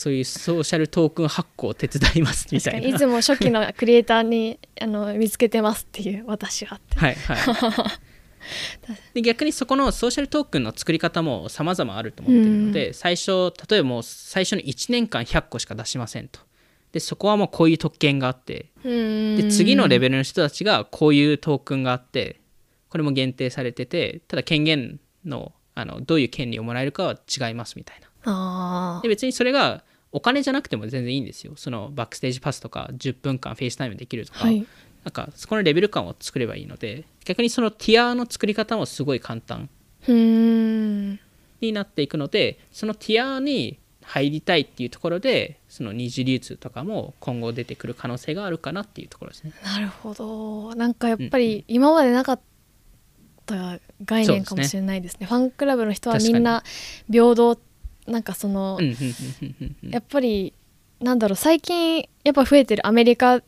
Speaker 2: そういうソーシャルトークン発行を手伝いますみたいな。
Speaker 1: いつも初期のクリエイターにあの見つけてますっていう私はって。
Speaker 2: はいはい。<laughs> で逆にそこのソーシャルトークンの作り方も様々あると思ってるので、最初例えばもう最初の1年間100個しか出しませんと。でそこはもうこういう特権があって。で
Speaker 1: で
Speaker 2: 次のレベルの人たちがこういうトークンがあってこれも限定されててただ権限のあのどういう権利をもらえるかは違いますみたいな。
Speaker 1: あ
Speaker 2: で別にそれがお金じゃなくても全然いいんですよ。そのバックステージパスとか10分間フェイスタイムできるとか、
Speaker 1: あはい。
Speaker 2: なんかそこのレベル感を作ればいいので逆にその tier の作り方もすごい簡単。になっていくのでその tier に入りたいっていうところでその二次流通とかも今後出てくる可能性があるかなっていうところですね。
Speaker 1: なるほど。なんかやっぱり今までなかった概念かもしれないですね。ファンクラブの人はみんな平等なんかその、やっぱりなんだろう最近やっぱ増えてるアメリカ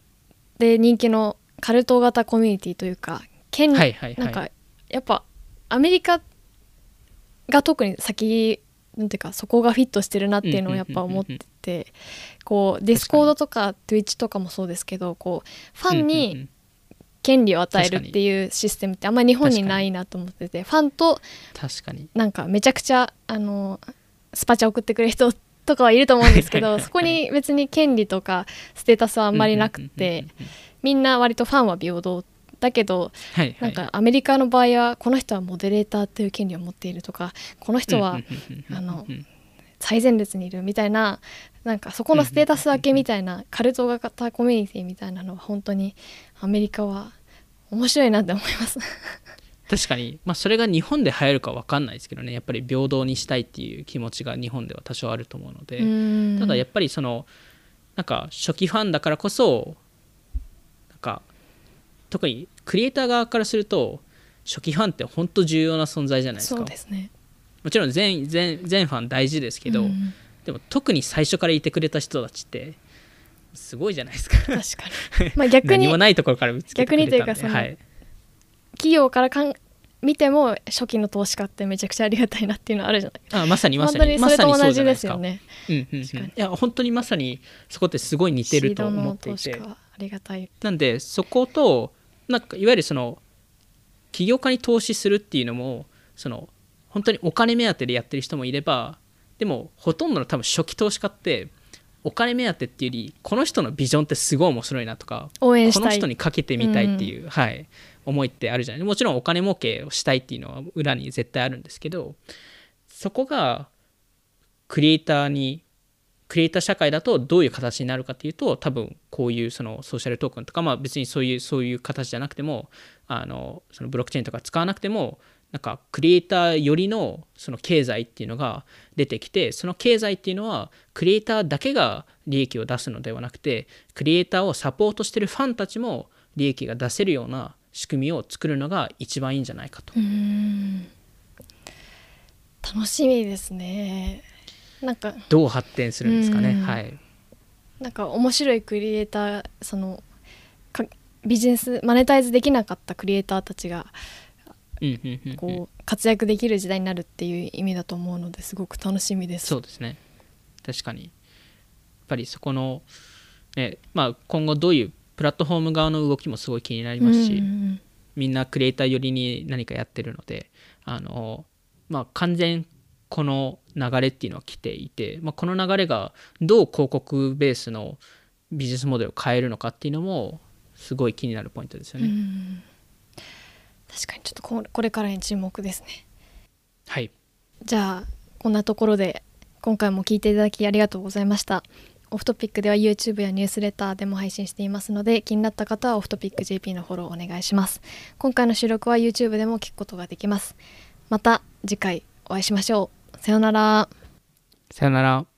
Speaker 1: で人気のカルト型コミュニティというか権利、
Speaker 2: はいはいはい。
Speaker 1: なんかやっぱアメリカが特に先なんていうかそこがフィットしてるなっていうのをやっぱ思っててこうディスコードとか Twitch とかもそうですけどこうファンに
Speaker 2: ん
Speaker 1: 権利を与えるっていうシステムってあんまり日本にないなと思っててファンと
Speaker 2: 確かに。
Speaker 1: なんかめちゃくちゃあのスパチャ送ってくれる人とかはいると思うんですけどそこに別に権利とかステータスはあんまりなくてみんな割とファンは平等だけど
Speaker 2: はいはい。
Speaker 1: なんかアメリカの場合はこの人はモデレーターという権利を持っているとかこの人はあの最前列にいるみたいななんかそこのステータス分けみたいなカルト型コミュニティみたいなのは本当にアメリカは面白いなって思います。
Speaker 2: 確かに、まあ、それが日本で流行るか分かんないですけどね。やっぱり平等にしたいっていう気持ちが日本では多少あると思うので、ただや
Speaker 1: っ
Speaker 2: っぱりそのなんか初期ファンだからこそなんか特にクリエイター側からすると初期ファンって本当重要な存在じゃないですか。
Speaker 1: そうですね。
Speaker 2: もちろん全全全ファン大事ですけど、
Speaker 1: うん。
Speaker 2: でも特に最初からいてくれた人たちってすごいじゃないですか。
Speaker 1: 確かに。まあ逆に
Speaker 2: 何もないところから見つけてくれたんで。
Speaker 1: 逆にというかその
Speaker 2: はい、
Speaker 1: 企業からかん見ても初期の投資家ってめちゃくちゃありがたいなっていうのはあるじゃない？
Speaker 2: あまさにまさに。まさにそうじゃないで
Speaker 1: すすよ。ね。
Speaker 2: うんうんうん、
Speaker 1: 確かに。
Speaker 2: いや本当にまさにそこってすごい似てると思っていて。
Speaker 1: シードの投資家はありがたい。
Speaker 2: なんでそことなんかいわゆるその起業家に投資するっていうのもその本当にお金目当てでやってる人もいればでもほとんどの多分初期投資家ってお金目当てっていうよりこの人のビジョンってすごい面白いなとかこの人にかけてみたいっていう、はい、思いってあるじゃない。もちろんお金儲けをしたいっていうのは裏に絶対あるんですけどそこがクリエイターにクリエイター社会だとどういう形になるかっていうと多分こういうそのソーシャルトークンとか、まあ、別にそういうそういう形じゃなくてもあのそのブロックチェーンとか使わなくてもなんかクリエイターよりのその経済っていうのが出てきてその経済っていうのはクリエイターだけが利益を出すのではなくてクリエイターをサポートしてるファンたちも利益が出せるような仕組みを作るのが一番いいんじゃないかと。
Speaker 1: うん。楽しみですね。なんか。
Speaker 2: どう発展するんですかね。
Speaker 1: うん。
Speaker 2: はい、
Speaker 1: なんか面白いクリエイターそのかビジネスマネタイズできなかったクリエイターたちがこう活躍できる時代になるっていう意味だと思うのですごく楽しみです。
Speaker 2: そうですね。確かに。やっぱりそこの、ねまあ、今後どういうプラットフォーム側の動きもすごい気になりますし、
Speaker 1: うんうん
Speaker 2: みんなクリエイター寄りに何かやってるのであの、まあ、完全この流れっていうのは来ていて、まあ、この流れがどう広告ベースのビジネスモデルを変えるのかっていうのもすごい気になるポイントですよね。
Speaker 1: ん確かにちょっとここれからに注目ですね。
Speaker 2: はい
Speaker 1: じゃあこんなところで今回も聞いていただきありがとうございました。オフトピックでは YouTube やニュースレターでも配信していますので気になった方はオフトピック JP のフォローお願いします。今回の収録は YouTube でも聞くことができます。また次回お会いしましょう。さようなら。
Speaker 2: さよなら